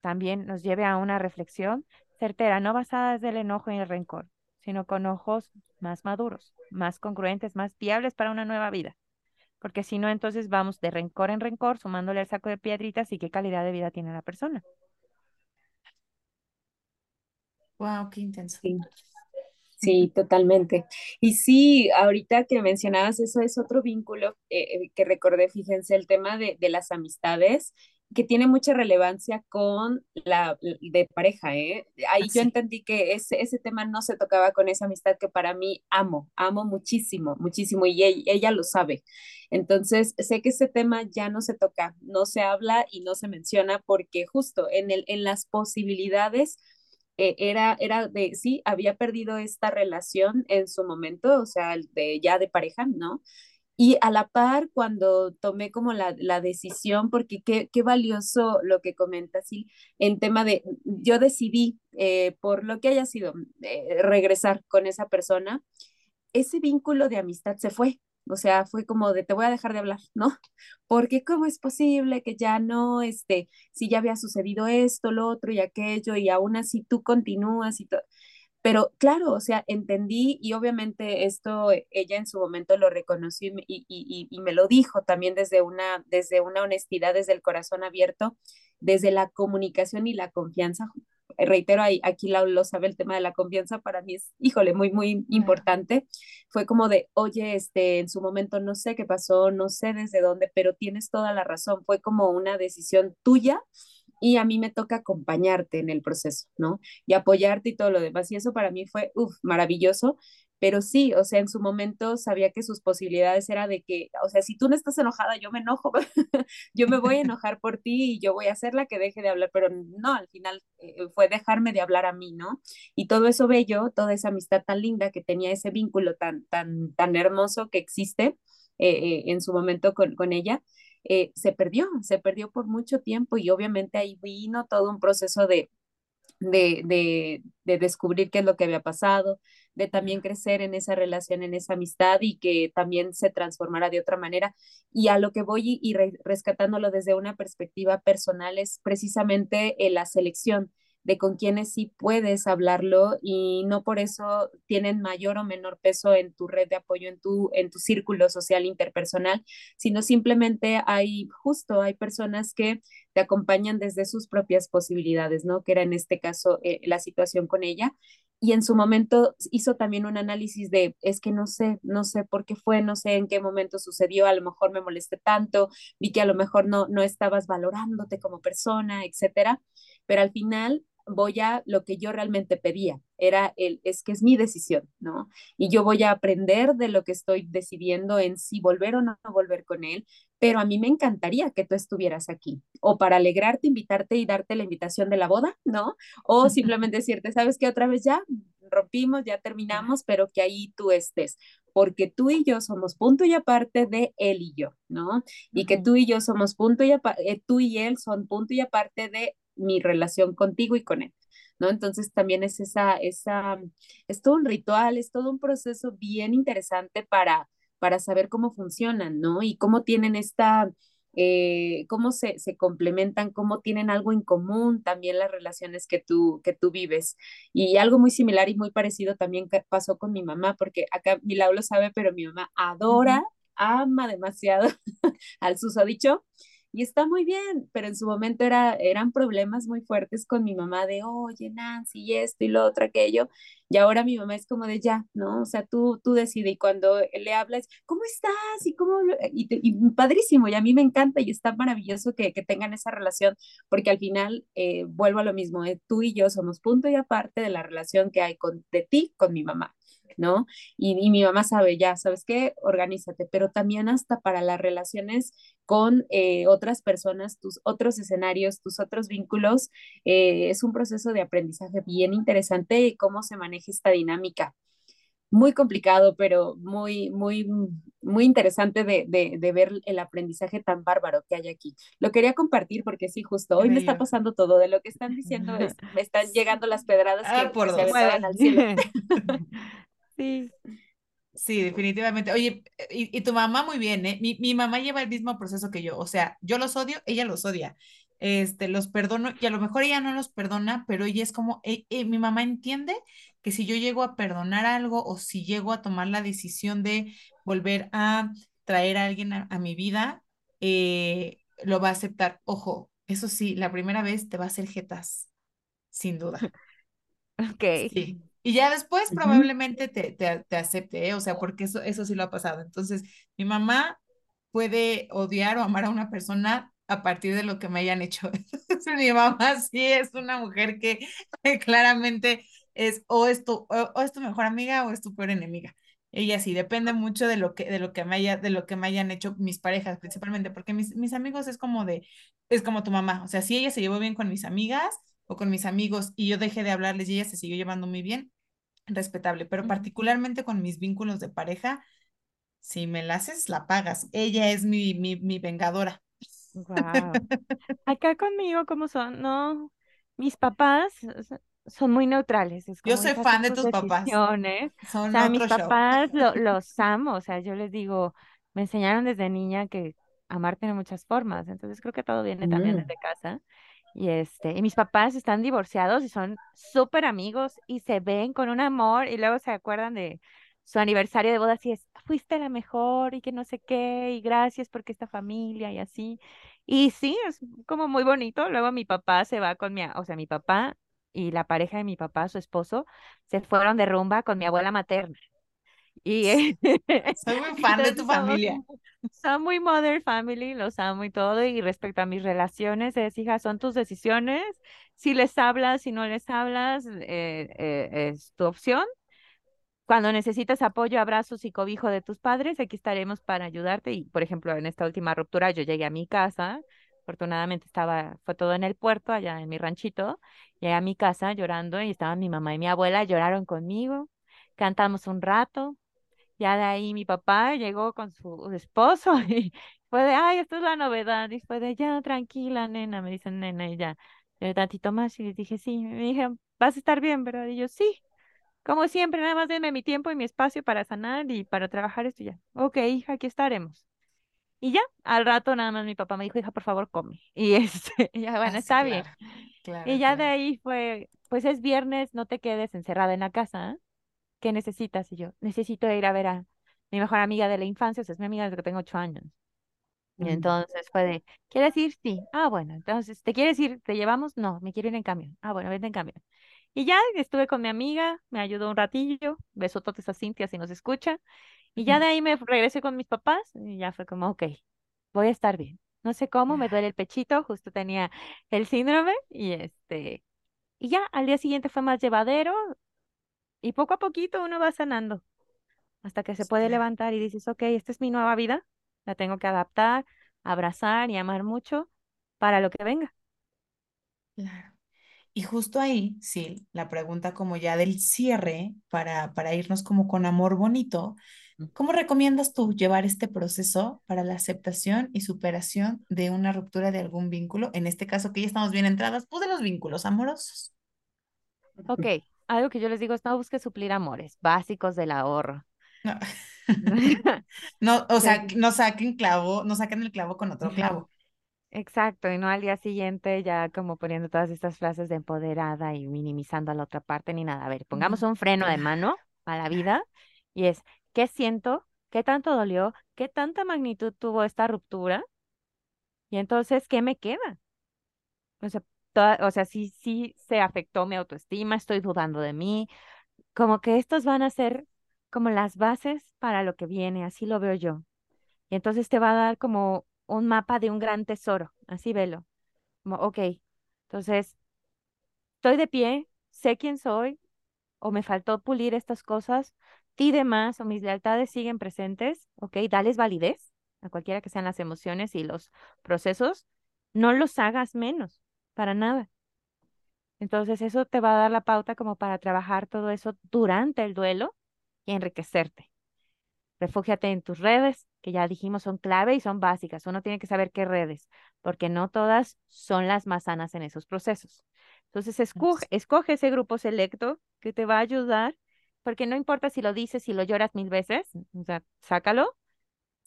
también nos lleve a una reflexión certera, no basada desde el enojo y el rencor, sino con ojos más maduros, más congruentes, más viables para una nueva vida. Porque si no, entonces vamos de rencor en rencor, sumándole el saco de piedritas y qué calidad de vida tiene la persona. Wow, qué intenso. Sí, totalmente. Y sí, ahorita que mencionabas eso es otro vínculo eh, eh, que recordé, fíjense, el tema de, de, las amistades, que tiene mucha relevancia con la de pareja, ¿eh? Ahí yo entendí que ese, ese tema no se tocaba con esa amistad que para mí amo, amo muchísimo, muchísimo, y ella, ella lo sabe. Entonces, sé que ese tema ya no se toca, no se habla y no se menciona porque justo en, el, en las posibilidades eh, era, era de, sí, había perdido esta relación en su momento, o sea, de, ya de pareja, ¿no? Y a la par, cuando tomé como la, la decisión, porque qué, qué, valioso lo que comentas, sí, en tema de, yo decidí, eh, por lo que haya sido, eh, regresar con esa persona, ese vínculo de amistad se fue, o sea, fue como de te voy a dejar de hablar, ¿no? Porque cómo es posible que ya no, este, si ya había sucedido esto, lo otro y aquello, y aún así tú continúas y todo. Pero claro, o sea, entendí y obviamente esto ella en su momento lo reconoció y, y, y, me lo dijo también desde una, desde una honestidad, desde el corazón abierto, desde la comunicación y la confianza reitero, aquí lo sabe el tema de la confianza, para mí es, híjole, muy, muy importante. Fue como de, oye, este, en su momento no sé qué pasó, no sé desde dónde, pero tienes toda la razón. Fue como una decisión tuya y a mí me toca acompañarte en el proceso, ¿no? Y apoyarte y todo lo demás. Y eso para mí fue, uff, maravilloso pero sí, o sea, en su momento sabía que sus posibilidades era de que, o sea, si tú no estás enojada, yo me enojo, yo me voy a enojar por ti y yo voy a hacer la que deje de hablar, pero no, al final eh, fue dejarme de hablar a mí, ¿no? Y todo eso bello, toda esa amistad tan linda que tenía ese vínculo tan, tan, tan hermoso que existe eh, eh, en su momento con, con ella, se perdió, se perdió por mucho tiempo y obviamente ahí vino todo un proceso de, de, de, de descubrir qué es lo que había pasado, de también crecer en esa relación, en esa amistad y que también se transformara de otra manera. Y a lo que voy y, rescatándolo desde una perspectiva personal es precisamente la selección de con quienes sí puedes hablarlo y no por eso tienen mayor o menor peso en tu red de apoyo, en tu, en tu círculo social interpersonal, sino simplemente hay justo, hay personas que te acompañan desde sus propias posibilidades, ¿no? Que era en este caso eh, la situación con ella y en su momento hizo también un análisis de, es que no sé, no sé por qué fue, no sé en qué momento sucedió, a lo mejor me molesté tanto, vi que a lo mejor no, no estabas valorándote como persona, etcétera, pero al final voy a lo que yo realmente pedía, era el, es que es mi decisión, ¿no? Y yo voy a aprender de lo que estoy decidiendo en si volver o no volver con él, pero a mí me encantaría que tú estuvieras aquí, o para alegrarte, invitarte y darte la invitación de la boda, ¿no? O simplemente decirte, ¿sabes qué? Otra vez ya rompimos, ya terminamos, pero que ahí tú estés, porque tú y yo somos punto y aparte de él y yo, ¿no? Y que tú y yo somos punto y aparte, eh, tú y él son punto y aparte de mi relación contigo y con él. ¿No? Entonces también es esa, esa, es todo un ritual, es todo un proceso bien interesante para, para saber cómo funcionan, ¿no? Y cómo tienen esta, eh, cómo se, se, complementan, cómo tienen algo en común también las relaciones que tú, que tú vives. Y algo muy similar y muy parecido también pasó con mi mamá, porque acá mi lo sabe, pero mi mamá adora, ama demasiado al susodicho y está muy bien, pero en su momento era, eran problemas muy fuertes con mi mamá de, oye, Nancy, y esto y lo otro, aquello, y ahora mi mamá es como de ya, ¿no? O sea, tú, tú decides, y cuando le hablas, ¿cómo estás? Y, cómo, y, padrísimo, y a mí me encanta, y está maravilloso que, que tengan esa relación, porque al final, eh, vuelvo a lo mismo, eh, tú y yo somos punto y aparte de la relación que hay con, de ti con mi mamá. ¿No? Y, mi mamá sabe, ya, ¿sabes qué? Organízate, pero también hasta para las relaciones con eh, otras personas, tus otros escenarios, tus otros vínculos, eh, es un proceso de aprendizaje bien interesante y cómo se maneja esta dinámica. Muy complicado, pero muy, muy, muy interesante de, de, ver el aprendizaje tan bárbaro que hay aquí. Lo quería compartir porque sí, justo hoy me está pasando todo de lo que están diciendo, me están llegando las pedradas ah, que, por se al cielo. Sí. Sí, definitivamente. Oye, y, y, tu mamá muy bien, ¿eh? Mi, mi mamá lleva el mismo proceso que yo. O sea, yo los odio, ella los odia. Este, los perdono y a lo mejor ella no los perdona, pero ella es como, eh, eh, mi mamá entiende que si yo llego a perdonar algo o si llego a tomar la decisión de volver a traer a alguien a, mi vida, eh, lo va a aceptar. Ojo, eso sí, la primera vez te va a hacer jetas, sin duda. Ok. Sí. Y ya después probablemente te, te, acepte, ¿eh? o sea, porque eso, eso sí lo ha pasado. Entonces, mi mamá puede odiar o amar a una persona a partir de lo que me hayan hecho. mi mamá sí es una mujer que, claramente es o es, tu, o, es tu mejor amiga o es tu peor enemiga. Ella sí, depende mucho de lo que, de lo que me haya, de lo que me hayan hecho mis parejas, principalmente, porque mis, mis amigos es como de, es como tu mamá. O sea, si ella se llevó bien con mis amigas o con mis amigos y yo dejé de hablarles y ella se siguió llevando muy bien, respetable, pero particularmente con mis vínculos de pareja, si me la haces, la pagas. Ella es mi, mi, mi vengadora. Wow. Acá conmigo, como son? No, mis papás son muy neutrales. Yo soy fan de tus papás. Son o sea, mis papás los amo. O sea, yo les digo, me enseñaron desde niña que amar tiene muchas formas. Entonces creo que todo viene también mm. desde casa. Y este, y mis papás están divorciados y son súper amigos y se ven con un amor y luego se acuerdan de su aniversario de bodas y es, fuiste la mejor y que no sé qué y gracias porque esta familia y así. Y sí, es como muy bonito. Luego mi papá se va con mi, o sea, mi papá y la pareja de mi papá, su esposo, se fueron de rumba con mi abuela materna. Y soy muy fan de tu familia. Son muy mother family, los amo y todo. Y respecto a mis relaciones, es hija, son tus decisiones. Si les hablas, si no les hablas, eh, eh, es tu opción. Cuando necesites apoyo, abrazos y cobijo de tus padres, aquí estaremos para ayudarte. Y, por ejemplo, en esta última ruptura, yo llegué a mi casa. Afortunadamente estaba, fue todo en el puerto, allá en mi ranchito. Llegué a mi casa llorando y estaban mi mamá y mi abuela, lloraron conmigo. Cantamos un rato, ya de ahí mi papá llegó con su esposo y fue de, ay, esto es la novedad. Y fue de, ya, tranquila, nena, me dicen nena y ya. De tantito más y les dije, sí, me dije, vas a estar bien, ¿verdad? Y yo, sí, como siempre, nada más denme mi tiempo y mi espacio para sanar y para trabajar esto ya. Ok, hija, aquí estaremos. Y ya, al rato nada más mi papá me dijo, hija, por favor, come. Y este, ya, bueno, ah, está bien. y ya de ahí fue, pues es viernes, no te quedes encerrada en la casa. ¿eh? ¿Qué necesitas? Y yo, necesito ir a ver a mi mejor amiga de la infancia, o sea, es mi amiga desde que tengo ocho años. Y mm. entonces fue de, ¿quieres ir? Sí. Ah, bueno, entonces, ¿te quieres ir? ¿Te llevamos? No, me quiero ir en camión. Ah, bueno, vete en camión. Y ya estuve con mi amiga, me ayudó un ratillo, besototes a Cintia si nos escucha. Y ya de ahí me regresé con mis papás y ya fue como, ok, voy a estar bien. No sé cómo, me duele el pechito, justo tenía el síndrome y este, y ya al día siguiente fue más llevadero y poco a poquito uno va sanando hasta que se puede levantar y dices, ok, esta es mi nueva vida, la tengo que adaptar, abrazar y amar mucho para lo que venga. Claro. Y justo ahí, sí, la pregunta como ya del cierre, para, para irnos como con amor bonito, ¿cómo recomiendas tú llevar este proceso para la aceptación y superación de una ruptura de algún vínculo? En este caso que ya estamos bien entradas, pues de los vínculos amorosos. Ok, algo que yo les digo es no busques suplir amores básicos del ahorro. No. no, o sea, no saquen clavo, no saquen el clavo con otro clavo. Exacto, y no al día siguiente ya como poniendo todas estas frases de empoderada y minimizando a la otra parte ni nada. A ver, pongamos un freno de mano a la vida y es, ¿qué siento? ¿Qué tanto dolió? ¿Qué tanta magnitud tuvo esta ruptura? Y entonces, ¿qué me queda? O sea, o sea, sí, sí se afectó mi autoestima, estoy dudando de mí, como que estos van a ser como las bases para lo que viene, así lo veo yo. Y entonces te va a dar como un mapa de un gran tesoro, así velo. Como, ok, entonces, estoy de pie, sé quién soy, o me faltó pulir estas cosas, ti demás, o mis lealtades siguen presentes, ok, dales validez a cualquiera que sean las emociones y los procesos, no los hagas menos, para nada. Entonces, eso te va a dar la pauta como para trabajar todo eso durante el duelo y enriquecerte. Refúgiate en tus redes, que ya dijimos son clave y son básicas. Uno tiene que saber qué redes, porque no todas son las más sanas en esos procesos. Entonces, escoge, escoge ese grupo selecto que te va a ayudar, porque no importa si lo dices, si lo lloras mil veces, o sea, sácalo.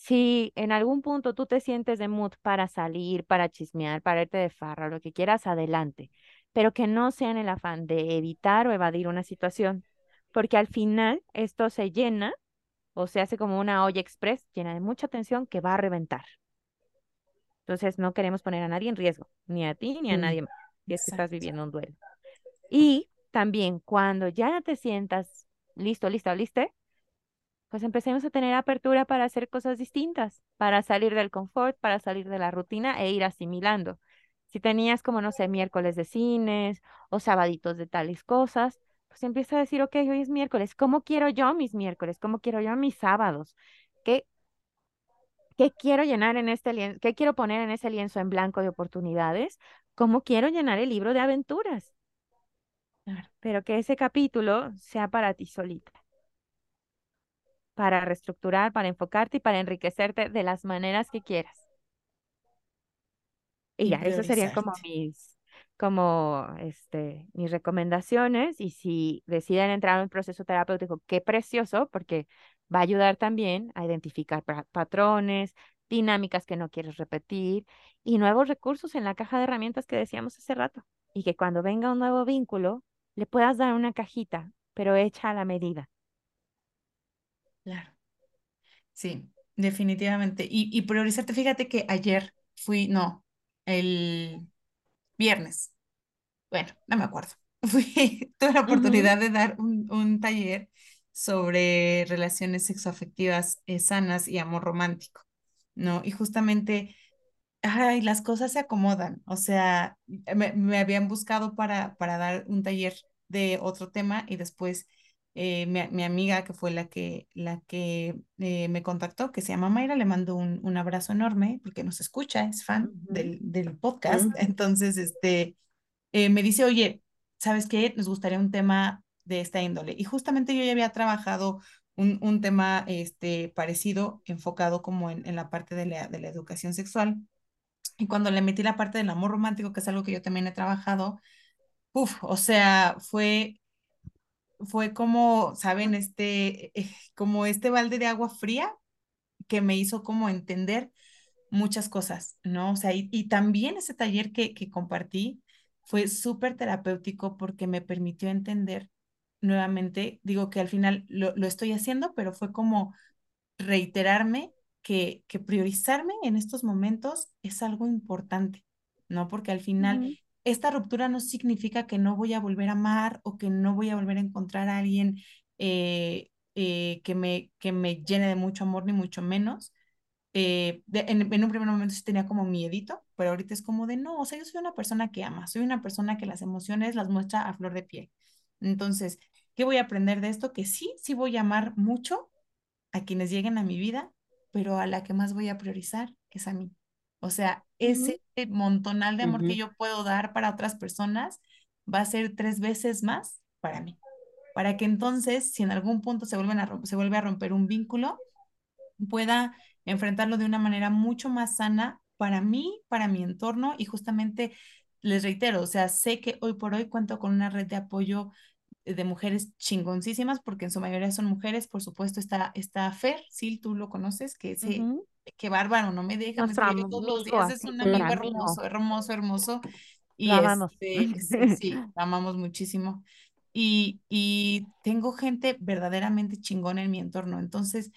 Si en algún punto tú te sientes de mood para salir, para chismear, para irte de farra, lo que quieras, adelante, pero que no sea en el afán de evitar o evadir una situación, porque al final esto se llena o se hace como una olla express llena de mucha tensión que va a reventar. Entonces no queremos poner a nadie en riesgo, ni a ti ni a nadie más, si es que estás viviendo un duelo. Y también cuando ya te sientas listo, lista o liste, pues empecemos a tener apertura para hacer cosas distintas, para salir del confort, para salir de la rutina e ir asimilando. Si tenías como, no sé, miércoles de cines o sabaditos de tales cosas, pues empieza a decir, ok, hoy es miércoles, ¿cómo quiero yo mis miércoles? ¿Cómo quiero yo mis sábados? ¿Qué, qué quiero llenar en este lienzo? ¿Qué quiero poner en ese lienzo en blanco de oportunidades? ¿Cómo quiero llenar el libro de aventuras? Pero que ese capítulo sea para ti solita, para reestructurar, para enfocarte y para enriquecerte de las maneras que quieras. Y, ya, esas serían como mis, como este, mis recomendaciones y si deciden entrar en un proceso terapéutico, qué precioso, porque va a ayudar también a identificar patrones, dinámicas que no quieres repetir y nuevos recursos en la caja de herramientas que decíamos hace rato. Y que cuando venga un nuevo vínculo, le puedas dar una cajita, pero hecha a la medida. Claro. Sí, definitivamente. Y, y priorizarte, fíjate que ayer fui, no, el viernes. Bueno, no me acuerdo. Fui, tuve la oportunidad de dar un, un, taller sobre relaciones sexoafectivas eh, sanas y amor romántico, ¿no? Y justamente, ay, las cosas se acomodan. O sea, me, me habían buscado para, para dar un taller de otro tema y después eh, mi, mi, amiga, que fue la que, la que eh, me contactó, que se llama Mayra, le mando un, un abrazo enorme porque nos escucha, es fan del, del, podcast. Entonces, este, eh, me dice, oye, ¿sabes qué? Nos gustaría un tema de esta índole. Y justamente yo ya había trabajado un, un tema este, parecido, enfocado como en, en la parte de la, de la educación sexual. Y cuando le metí la parte del amor romántico, que es algo que yo también he trabajado, Uf, o sea, fue fue como, ¿saben? Este, eh, como este balde de agua fría que me hizo como entender muchas cosas, ¿no? O sea, y, y también ese taller que, que compartí fue súper terapéutico porque me permitió entender nuevamente, digo que al final lo, lo, estoy haciendo, pero fue como reiterarme que, que priorizarme en estos momentos es algo importante, ¿no? Porque al final esta ruptura no significa que no voy a volver a amar o que no voy a volver a encontrar a alguien eh, eh, que, me, que me llene de mucho amor, ni mucho menos. Eh, en, en, un primer momento sí tenía como miedito, pero ahorita es como de no, o sea, yo soy una persona que ama, soy una persona que las emociones las muestra a flor de piel. Entonces, ¿qué voy a aprender de esto? Que sí, sí voy a amar mucho a quienes lleguen a mi vida, pero a la que más voy a priorizar es a mí. O sea, ese montonal de amor que yo puedo dar para otras personas va a ser tres veces más para mí. Para que entonces, si en algún punto se, vuelven a se vuelve a romper un vínculo, pueda enfrentarlo de una manera mucho más sana para mí, para mi entorno y justamente les reitero, o sea, sé que hoy por hoy cuento con una red de apoyo de mujeres chingoncísimas, porque en su mayoría son mujeres, por supuesto está, está Fer, sí, tú lo conoces, que ese, qué bárbaro, no me deja, me todos los días, es un amigo hermoso, hermoso, hermoso, y amamos. Este, sí, amamos muchísimo, y, y tengo gente verdaderamente chingona en mi entorno, entonces,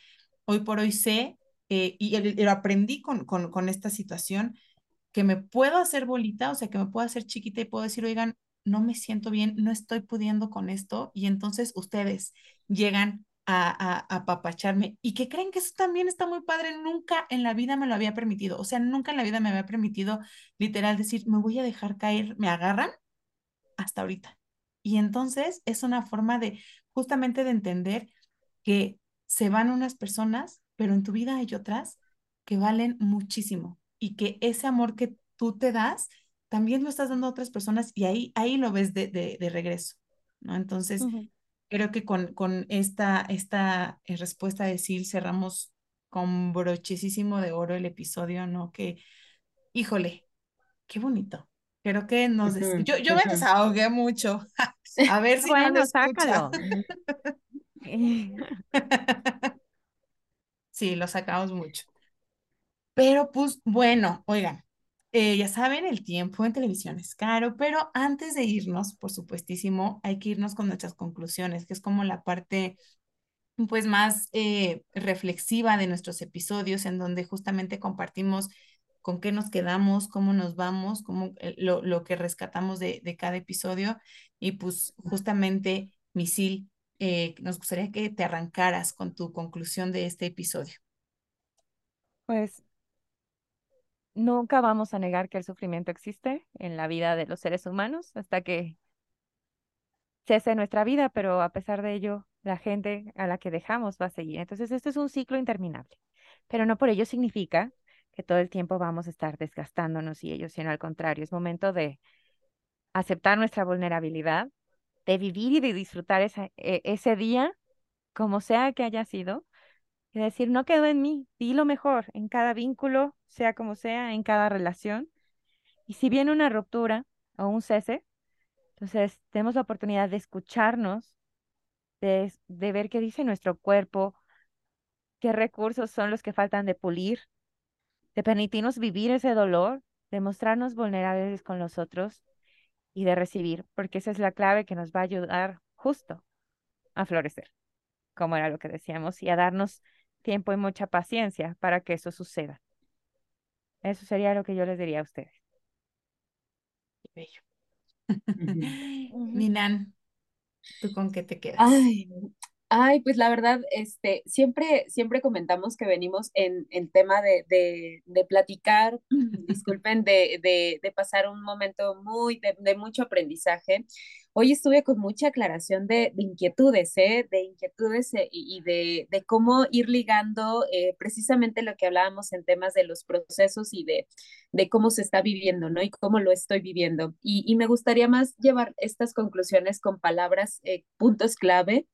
hoy por hoy sé, eh, y lo aprendí con, con, con esta situación, que me puedo hacer bolita, o sea, que me puedo hacer chiquita y puedo decir, oigan, no me siento bien, no estoy pudiendo con esto y entonces ustedes llegan a, a, apapacharme y que creen que eso también está muy padre, nunca en la vida me lo había permitido, o sea, nunca en la vida me había permitido literal decir, me voy a dejar caer, me agarran hasta ahorita. Y entonces es una forma de justamente de entender que se van unas personas, pero en tu vida hay otras que valen muchísimo y que ese amor que tú te das también lo estás dando a otras personas y ahí, ahí lo ves de, de, regreso, ¿no? Entonces, creo que con, con esta, esta eh, respuesta de Sil cerramos con brochísimo de oro el episodio, ¿no? Que, híjole, qué bonito. Creo que nos... yo, yo me desahogué mucho. a ver si bueno, no sácalo. sí, lo sacamos mucho. Pero pues bueno, oigan, eh, ya saben, el tiempo en televisión es caro, pero antes de irnos, por supuestísimo, hay que irnos con nuestras conclusiones, que es como la parte pues más eh, reflexiva de nuestros episodios, en donde justamente compartimos con qué nos quedamos, cómo nos vamos, cómo, eh, lo, lo, que rescatamos de, de, cada episodio. Y pues justamente, Misil, nos gustaría que te arrancaras con tu conclusión de este episodio. Pues nunca vamos a negar que el sufrimiento existe en la vida de los seres humanos hasta que cese nuestra vida, pero a pesar de ello, la gente a la que dejamos va a seguir. Entonces, esto es un ciclo interminable, pero no por ello significa que todo el tiempo vamos a estar desgastándonos y ellos, sino al contrario, es momento de aceptar nuestra vulnerabilidad, de vivir y de disfrutar e, ese día, como sea que haya sido, y decir, no quedó en mí, di lo mejor en cada vínculo, sea como sea, en cada relación. Y si viene una ruptura o un cese, entonces tenemos la oportunidad de escucharnos, de, de ver qué dice nuestro cuerpo, qué recursos son los que faltan de pulir, de permitirnos vivir ese dolor, de mostrarnos vulnerables con los otros y de recibir, porque esa es la clave que nos va a ayudar justo a florecer, como era lo que decíamos, y a darnos tiempo y mucha paciencia para que eso suceda. Eso sería lo que yo les diría a ustedes. Qué bello. Minan, ¿tú con qué te quedas? Ay, Ay, pues la verdad, este, siempre, siempre comentamos que venimos en el tema de, de, de platicar, disculpen, de, de, de, pasar un momento muy, de, mucho aprendizaje. Hoy estuve con mucha aclaración de, inquietudes, ¿eh? de inquietudes eh, y, de, de cómo ir ligando eh, precisamente lo que hablábamos en temas de los procesos y de, de cómo se está viviendo, ¿no? Y cómo lo estoy viviendo. Y, y me gustaría más llevar estas conclusiones con palabras, eh, puntos clave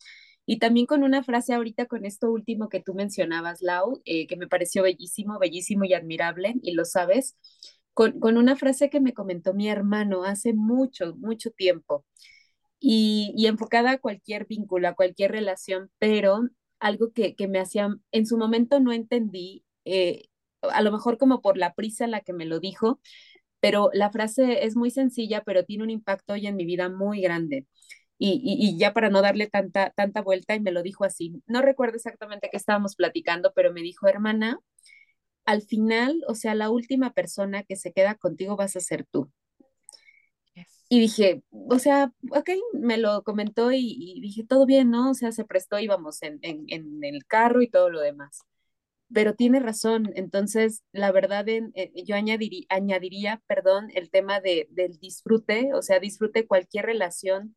y también con una frase ahorita con esto último que tú mencionabas, Lau, eh, que me pareció bellísimo, bellísimo y admirable, y lo sabes, con, con, una frase que me comentó mi hermano hace mucho, mucho tiempo, y, y enfocada a cualquier vínculo, a cualquier relación, pero algo que, que me hacía, en su momento no entendí, eh, a lo mejor como por la prisa en la que me lo dijo, pero la frase es muy sencilla, pero tiene un impacto hoy en mi vida muy grande y, ya para no darle tanta, tanta vuelta, y me lo dijo así. No recuerdo exactamente qué estábamos platicando, pero me dijo, hermana, al final, o sea, la última persona que se queda contigo vas a ser tú. y dije, o sea, ok, me lo comentó y, dije, todo bien, ¿no? O sea, se prestó, íbamos en, en, en el carro y todo lo demás. Pero tiene razón, entonces la verdad en, yo añadiría, añadiría, perdón, el tema de, del disfrute, o sea, disfrute cualquier relación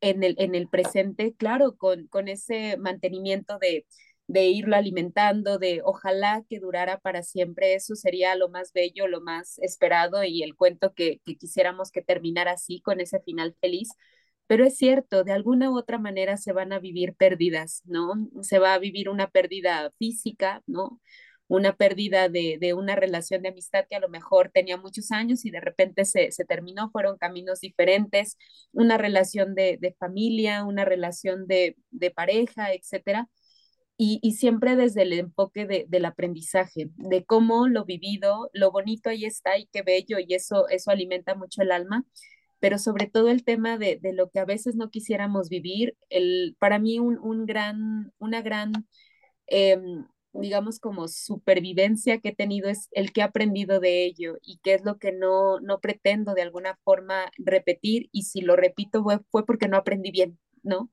en el, en el presente, claro, con, con ese mantenimiento de, de irlo alimentando, de ojalá que durara para siempre, eso sería lo más bello, lo más esperado y el cuento que, quisiéramos que terminara así, con ese final feliz. Pero es cierto, de alguna u otra manera se van a vivir pérdidas, ¿no? Se va a vivir una pérdida física, ¿no? Una pérdida de, de una relación de amistad que a lo mejor tenía muchos años y de repente se, se terminó, fueron caminos diferentes, una relación de, de familia, una relación de, de pareja, etcétera. Y, siempre desde el enfoque del aprendizaje, de cómo lo vivido, lo bonito ahí está y qué bello, y eso, eso alimenta mucho el alma, pero sobre todo el tema de, lo que a veces no quisiéramos vivir, el, para mí un, un gran, una gran, em, digamos, como supervivencia que he tenido es el que he aprendido de ello y qué es lo que no, no pretendo de alguna forma repetir, y si lo repito fue, fue porque no aprendí bien, ¿no?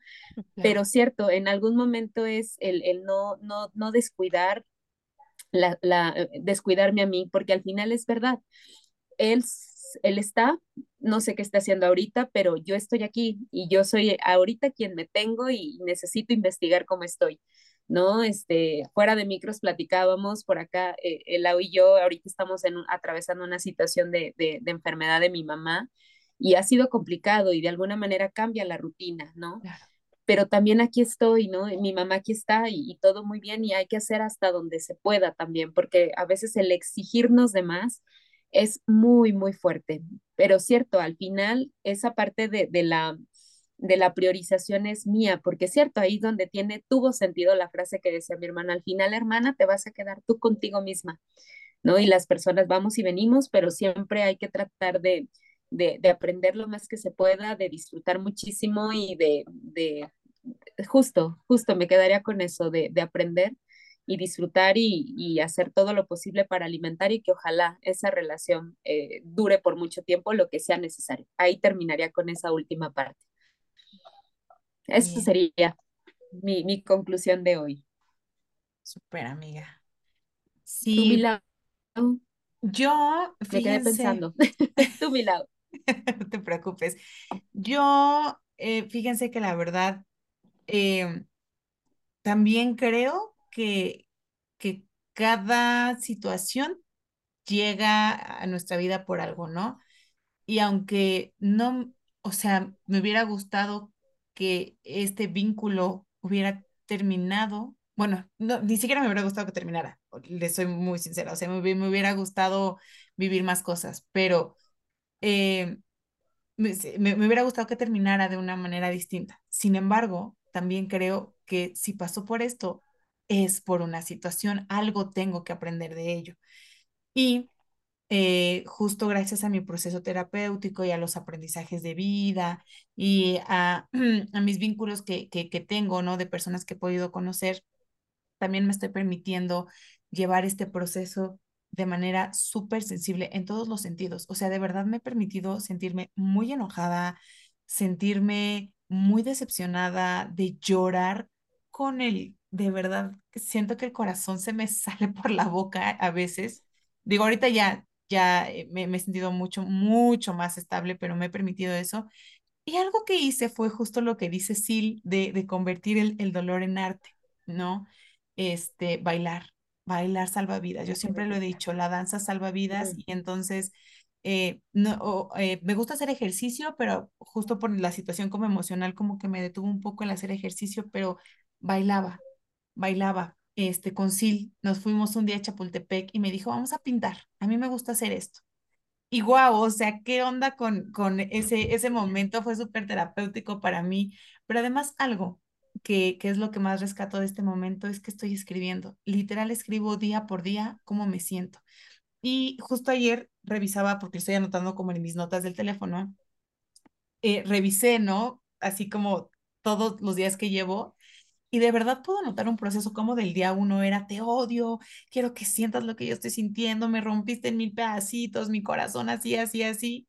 Pero cierto, en algún momento es el, el no, no, no descuidar, la, la, eh, descuidarme a mí, porque al final es verdad. Él, él está, no sé qué está haciendo ahorita, pero yo estoy aquí y yo soy ahorita quien me tengo y necesito investigar cómo estoy. ¿No? Este, fuera de micros platicábamos por acá, eh, el y yo ahorita estamos en, atravesando una situación de, de, de, enfermedad de mi mamá y ha sido complicado y de alguna manera cambia la rutina, ¿no? Pero también aquí estoy, ¿no? Mi mamá aquí está y, todo muy bien y hay que hacer hasta donde se pueda también, porque a veces el exigirnos de más es muy, muy fuerte. Pero cierto, al final esa parte de, de la de la priorización es mía, porque es cierto, ahí donde tiene, tuvo sentido la frase que decía mi hermana, al final, hermana, te vas a quedar tú contigo misma, ¿no? Y las personas vamos y venimos, pero siempre hay que tratar de, de, aprender lo más que se pueda, de disfrutar muchísimo y de, de justo, justo me quedaría con eso, de, de aprender y disfrutar y, y, hacer todo lo posible para alimentar y que ojalá esa relación eh, dure por mucho tiempo, lo que sea necesario. Ahí terminaría con esa última parte. Eso sería mi, mi, conclusión de hoy. Super amiga. Sí. Yo, fíjense... Me quedé pensando. Tú, mi lado. no te preocupes. Yo, eh, fíjense que la verdad, em, también creo que, que cada situación llega a nuestra vida por algo, ¿no? Y aunque no, o sea, me hubiera gustado que este vínculo hubiera terminado, bueno, no, ni siquiera me hubiera gustado que terminara, le soy muy sincera, o sea, me, me hubiera gustado vivir más cosas, pero eh, me, me, hubiera gustado que terminara de una manera distinta. Sin embargo, también creo que si pasó por esto, es por una situación, algo tengo que aprender de ello. Y eh, justo gracias a mi proceso terapéutico y a los aprendizajes de vida y a, a mis vínculos que, que, que, tengo, ¿no? De personas que he podido conocer, también me estoy permitiendo llevar este proceso de manera súper sensible en todos los sentidos. O sea, de verdad me he permitido sentirme muy enojada, sentirme muy decepcionada, de llorar con el, de verdad, siento que el corazón se me sale por la boca a veces. Digo, ahorita ya, ya eh, me, he sentido mucho, mucho más estable, pero me he permitido eso. Y algo que hice fue justo lo que dice Sil de, de convertir el, el dolor en arte, ¿no? Este, bailar bailar salva vidas. Yo siempre lo he dicho, la danza salva vidas y entonces eh, no, eh, me gusta hacer ejercicio, pero justo por la situación como emocional como que me detuvo un poco el hacer ejercicio, pero bailaba, bailaba. Este, con Sil, nos fuimos un día a Chapultepec y me dijo, vamos a pintar, a mí me gusta hacer esto. Y guau, o sea, ¿qué onda con, con ese, ese momento? Fue súper terapéutico para mí, pero además algo, que, es lo que más rescato de este momento, es que estoy escribiendo. Literal escribo día por día cómo me siento. Y justo ayer revisaba, porque estoy anotando como en mis notas del teléfono, eh, revisé, ¿no? Así como todos los días que llevo. Y de verdad puedo notar un proceso como del día uno era, te odio, quiero que sientas lo que yo estoy sintiendo, me rompiste en mil pedacitos, mi corazón así, así, así.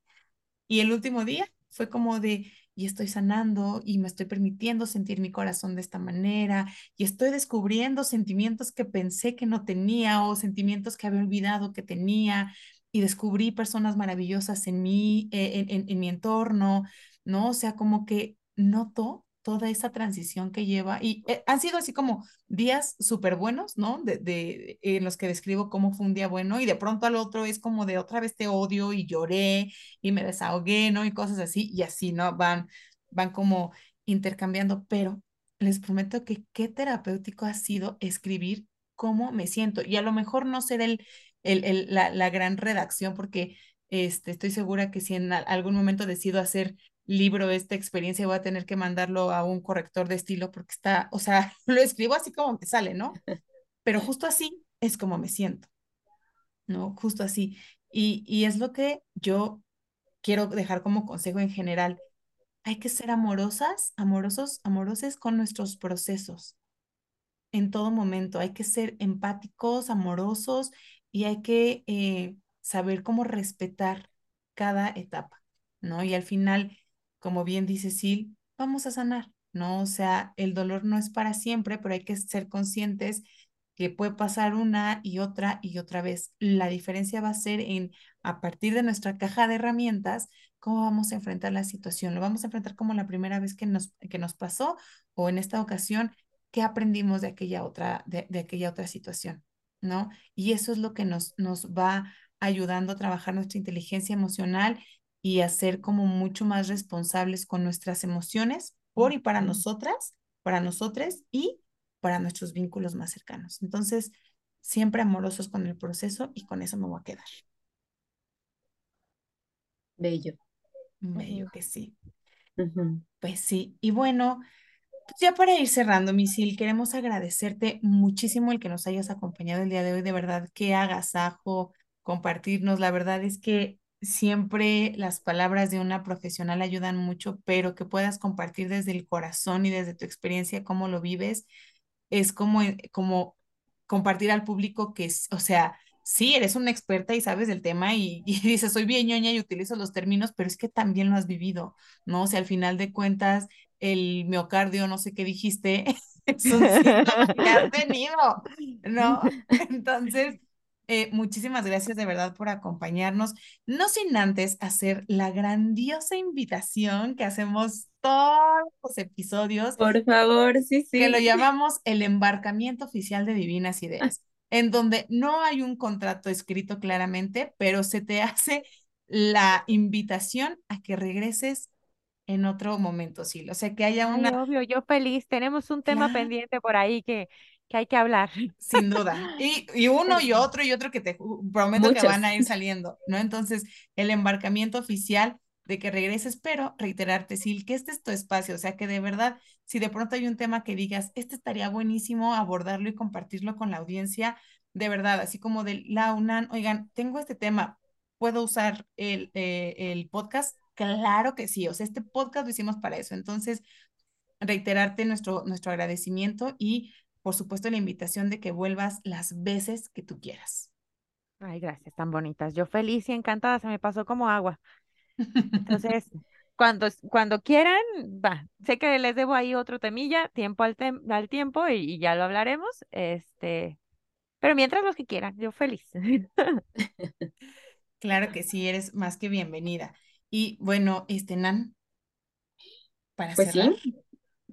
Y el último día fue como de, y estoy sanando y me estoy permitiendo sentir mi corazón de esta manera y estoy descubriendo sentimientos que pensé que no tenía o sentimientos que había olvidado que tenía y descubrí personas maravillosas en mí, eh, en, en mi entorno, ¿no? O sea, como que noto toda esa transición que lleva y eh, han sido así como días súper buenos, ¿no? De, de, en los que describo cómo fue un día bueno y de pronto al otro es como de otra vez te odio y lloré y me desahogué, ¿no? Y cosas así y así, ¿no? Van, van como intercambiando, pero les prometo que qué terapéutico ha sido escribir cómo me siento y a lo mejor no ser el, el, el la, la gran redacción porque este, estoy segura que si en algún momento decido hacer libro, esta experiencia, voy a tener que mandarlo a un corrector de estilo porque está, o sea, lo escribo así como me sale, ¿no? Pero justo así es como me siento, ¿no? Justo así. Y, y es lo que yo quiero dejar como consejo en general. Hay que ser amorosas, amorosos, amoroses con nuestros procesos en todo momento. Hay que ser empáticos, amorosos y hay que eh, saber cómo respetar cada etapa, ¿no? Y al final como bien dice Sil, vamos a sanar, ¿no? O sea, el dolor no es para siempre, pero hay que ser conscientes que puede pasar una y otra y otra vez. La diferencia va a ser en, a partir de nuestra caja de herramientas, cómo vamos a enfrentar la situación. ¿Lo vamos a enfrentar como la primera vez que nos, que nos pasó o en esta ocasión, qué aprendimos de aquella otra, de, de aquella otra situación? ¿No? Y eso es lo que nos, nos va ayudando a trabajar nuestra inteligencia emocional y a ser como mucho más responsables con nuestras emociones por y para nosotras, para nosotras y para nuestros vínculos más cercanos. Entonces, siempre amorosos con el proceso y con eso me voy a quedar. Bello. Bello que sí. Pues sí. Y bueno, pues ya para ir cerrando, Misil, queremos agradecerte muchísimo el que nos hayas acompañado el día de hoy. De verdad, qué agasajo compartirnos. La verdad es que siempre las palabras de una profesional ayudan mucho, pero que puedas compartir desde el corazón y desde tu experiencia cómo lo vives, es como, eh, como compartir al público que, o sea, sí, eres una experta y sabes del tema y, y, dices, soy bien ñoña y utilizo los términos, pero es que también lo has vivido, ¿no? O sea, al final de cuentas, el miocardio, no sé qué dijiste, es un que has tenido, ¿no? Entonces, eh, muchísimas gracias de verdad por acompañarnos. No sin antes hacer la grandiosa invitación que hacemos todos los episodios. Por favor, sí, sí. Que lo llamamos el embarcamiento oficial de Divinas Ideas, en donde no hay un contrato escrito claramente, pero se te hace la invitación a que regreses en otro momento, sí. O sea, que haya una... Ay, obvio, yo feliz. Tenemos un tema claro. pendiente por ahí que, que hay que hablar. Sin duda. Y, y uno y otro y otro que te prometo Muchos. que van a ir saliendo, ¿no? Entonces, el embarcamiento oficial de que regreses, pero reiterarte, Sil, que este es tu espacio, o sea, que de verdad, si de pronto hay un tema que digas, este estaría buenísimo abordarlo y compartirlo con la audiencia, de verdad, así como de la UNAN, oigan, tengo este tema, ¿puedo usar el, eh, el podcast? Claro que sí, o sea, este podcast lo hicimos para eso, entonces, reiterarte nuestro, nuestro agradecimiento y por supuesto, la invitación de que vuelvas las veces que tú quieras. Ay, gracias, tan bonitas. Yo feliz y encantada, se me pasó como agua. Entonces, cuando, cuando quieran, va, sé que les debo ahí otro temilla, tiempo al, tem al tiempo y, y, ya lo hablaremos. Este, pero mientras los que quieran, yo feliz. claro que sí, eres más que bienvenida. Y bueno, este Nan, para pues cerrar. Sí.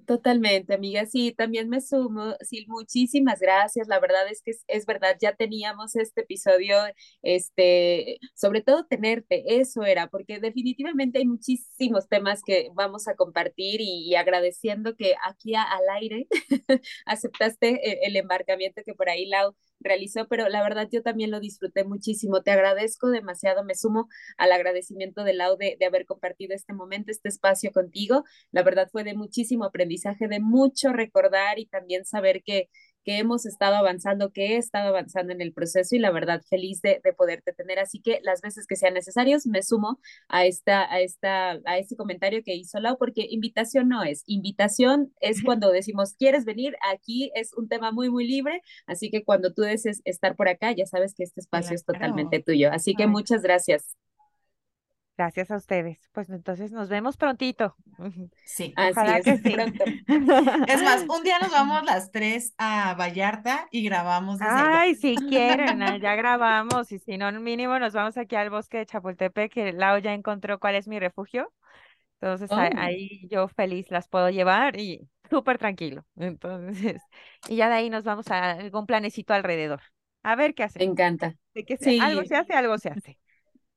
Totalmente, amiga. Sí, también me sumo. Sí, muchísimas gracias. La verdad es que es, es, verdad, ya teníamos este episodio, este, sobre todo tenerte, eso era, porque definitivamente hay muchísimos temas que vamos a compartir y, agradeciendo que aquí a, al aire aceptaste el, el, embarcamiento que por ahí Lau realizó, pero la verdad yo también lo disfruté muchísimo. Te agradezco demasiado, me sumo al agradecimiento de Lau de, de haber compartido este momento, este espacio contigo. La verdad fue de muchísimo aprendizaje, de mucho recordar y también saber que, que hemos estado avanzando, que he estado avanzando en el proceso y la verdad feliz de, de, poderte tener. Así que las veces que sean necesarios me sumo a esta, a esta, a este comentario que hizo Lau, porque invitación no es. Invitación es cuando decimos, ¿quieres venir? Aquí es un tema muy, muy libre. Así que cuando tú desees estar por acá, ya sabes que este espacio claro. es totalmente tuyo. Así que muchas gracias. Gracias a ustedes. Pues entonces nos vemos prontito. Sí. Así es, que sí. pronto. Es más, un día nos vamos las tres a Vallarta y grabamos desde allá. Ay, si quieren, ah, ya grabamos y si no, mínimo nos vamos aquí al bosque de Chapultepec, que Lau ya encontró cuál es mi refugio. Entonces Oh. ahí yo feliz las puedo llevar y súper tranquilo. Entonces, y ya de ahí nos vamos a algún planecito alrededor. A ver qué Me hacemos. encanta. De que se- algo Sí, se hace, algo se hace.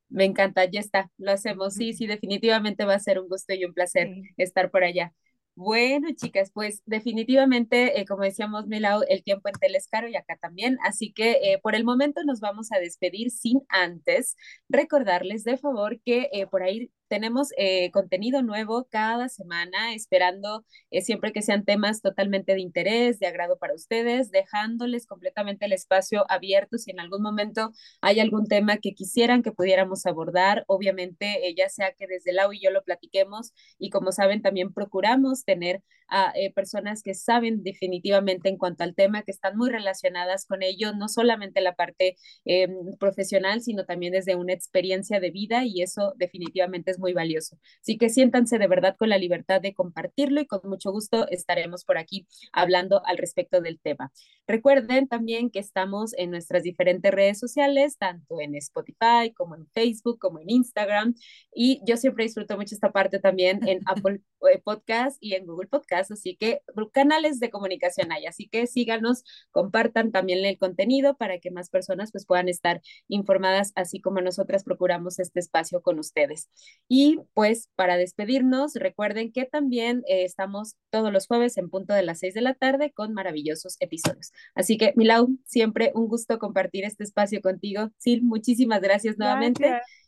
Me encanta, ya está, lo hacemos. Sí, sí, definitivamente va a ser un gusto y un placer Sí. estar por allá. Bueno, chicas, pues definitivamente, eh, como decíamos, Milau, el tiempo en tele es caro y acá también, así que eh, por el momento nos vamos a despedir sin antes recordarles de favor que eh, por ahí tenemos eh, contenido nuevo cada semana, esperando eh, siempre que sean temas totalmente de interés, de agrado para ustedes, dejándoles completamente el espacio abierto si en algún momento hay algún tema que quisieran que pudiéramos abordar, obviamente, eh, ya sea que desde Lau y yo lo platiquemos y como saben, también procuramos tener a eh, personas que saben definitivamente en cuanto al tema, que están muy relacionadas con ello, no solamente la parte eh, profesional, sino también desde una experiencia de vida y eso definitivamente es muy valioso. Así que siéntanse de verdad con la libertad de compartirlo y con mucho gusto estaremos por aquí hablando al respecto del tema. Recuerden también que estamos en nuestras diferentes redes sociales, tanto en Spotify como en Facebook, como en Instagram. Y yo siempre disfruto mucho esta parte también en Apple eh, Podcast y en Google Podcast. Así que canales de comunicación hay. Así que síganos, compartan también el contenido para que más personas pues puedan estar informadas, así como nosotras procuramos este espacio con ustedes. Y pues para despedirnos, recuerden que también eh, estamos todos los jueves en punto de las seis de la tarde con maravillosos episodios. Así que, Milau, siempre un gusto compartir este espacio contigo. Sil, muchísimas gracias nuevamente. Gracias.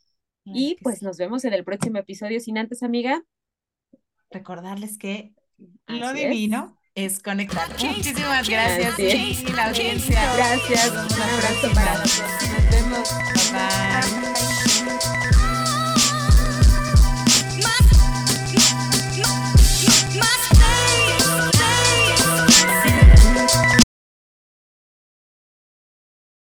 Y pues nos vemos en el próximo episodio. Sin antes, amiga. Recordarles que Así es. divino es conectar. Muchísimas gracias, es. sí, la audiencia. Gracias. Un abrazo para todos. Nos vemos. Bye.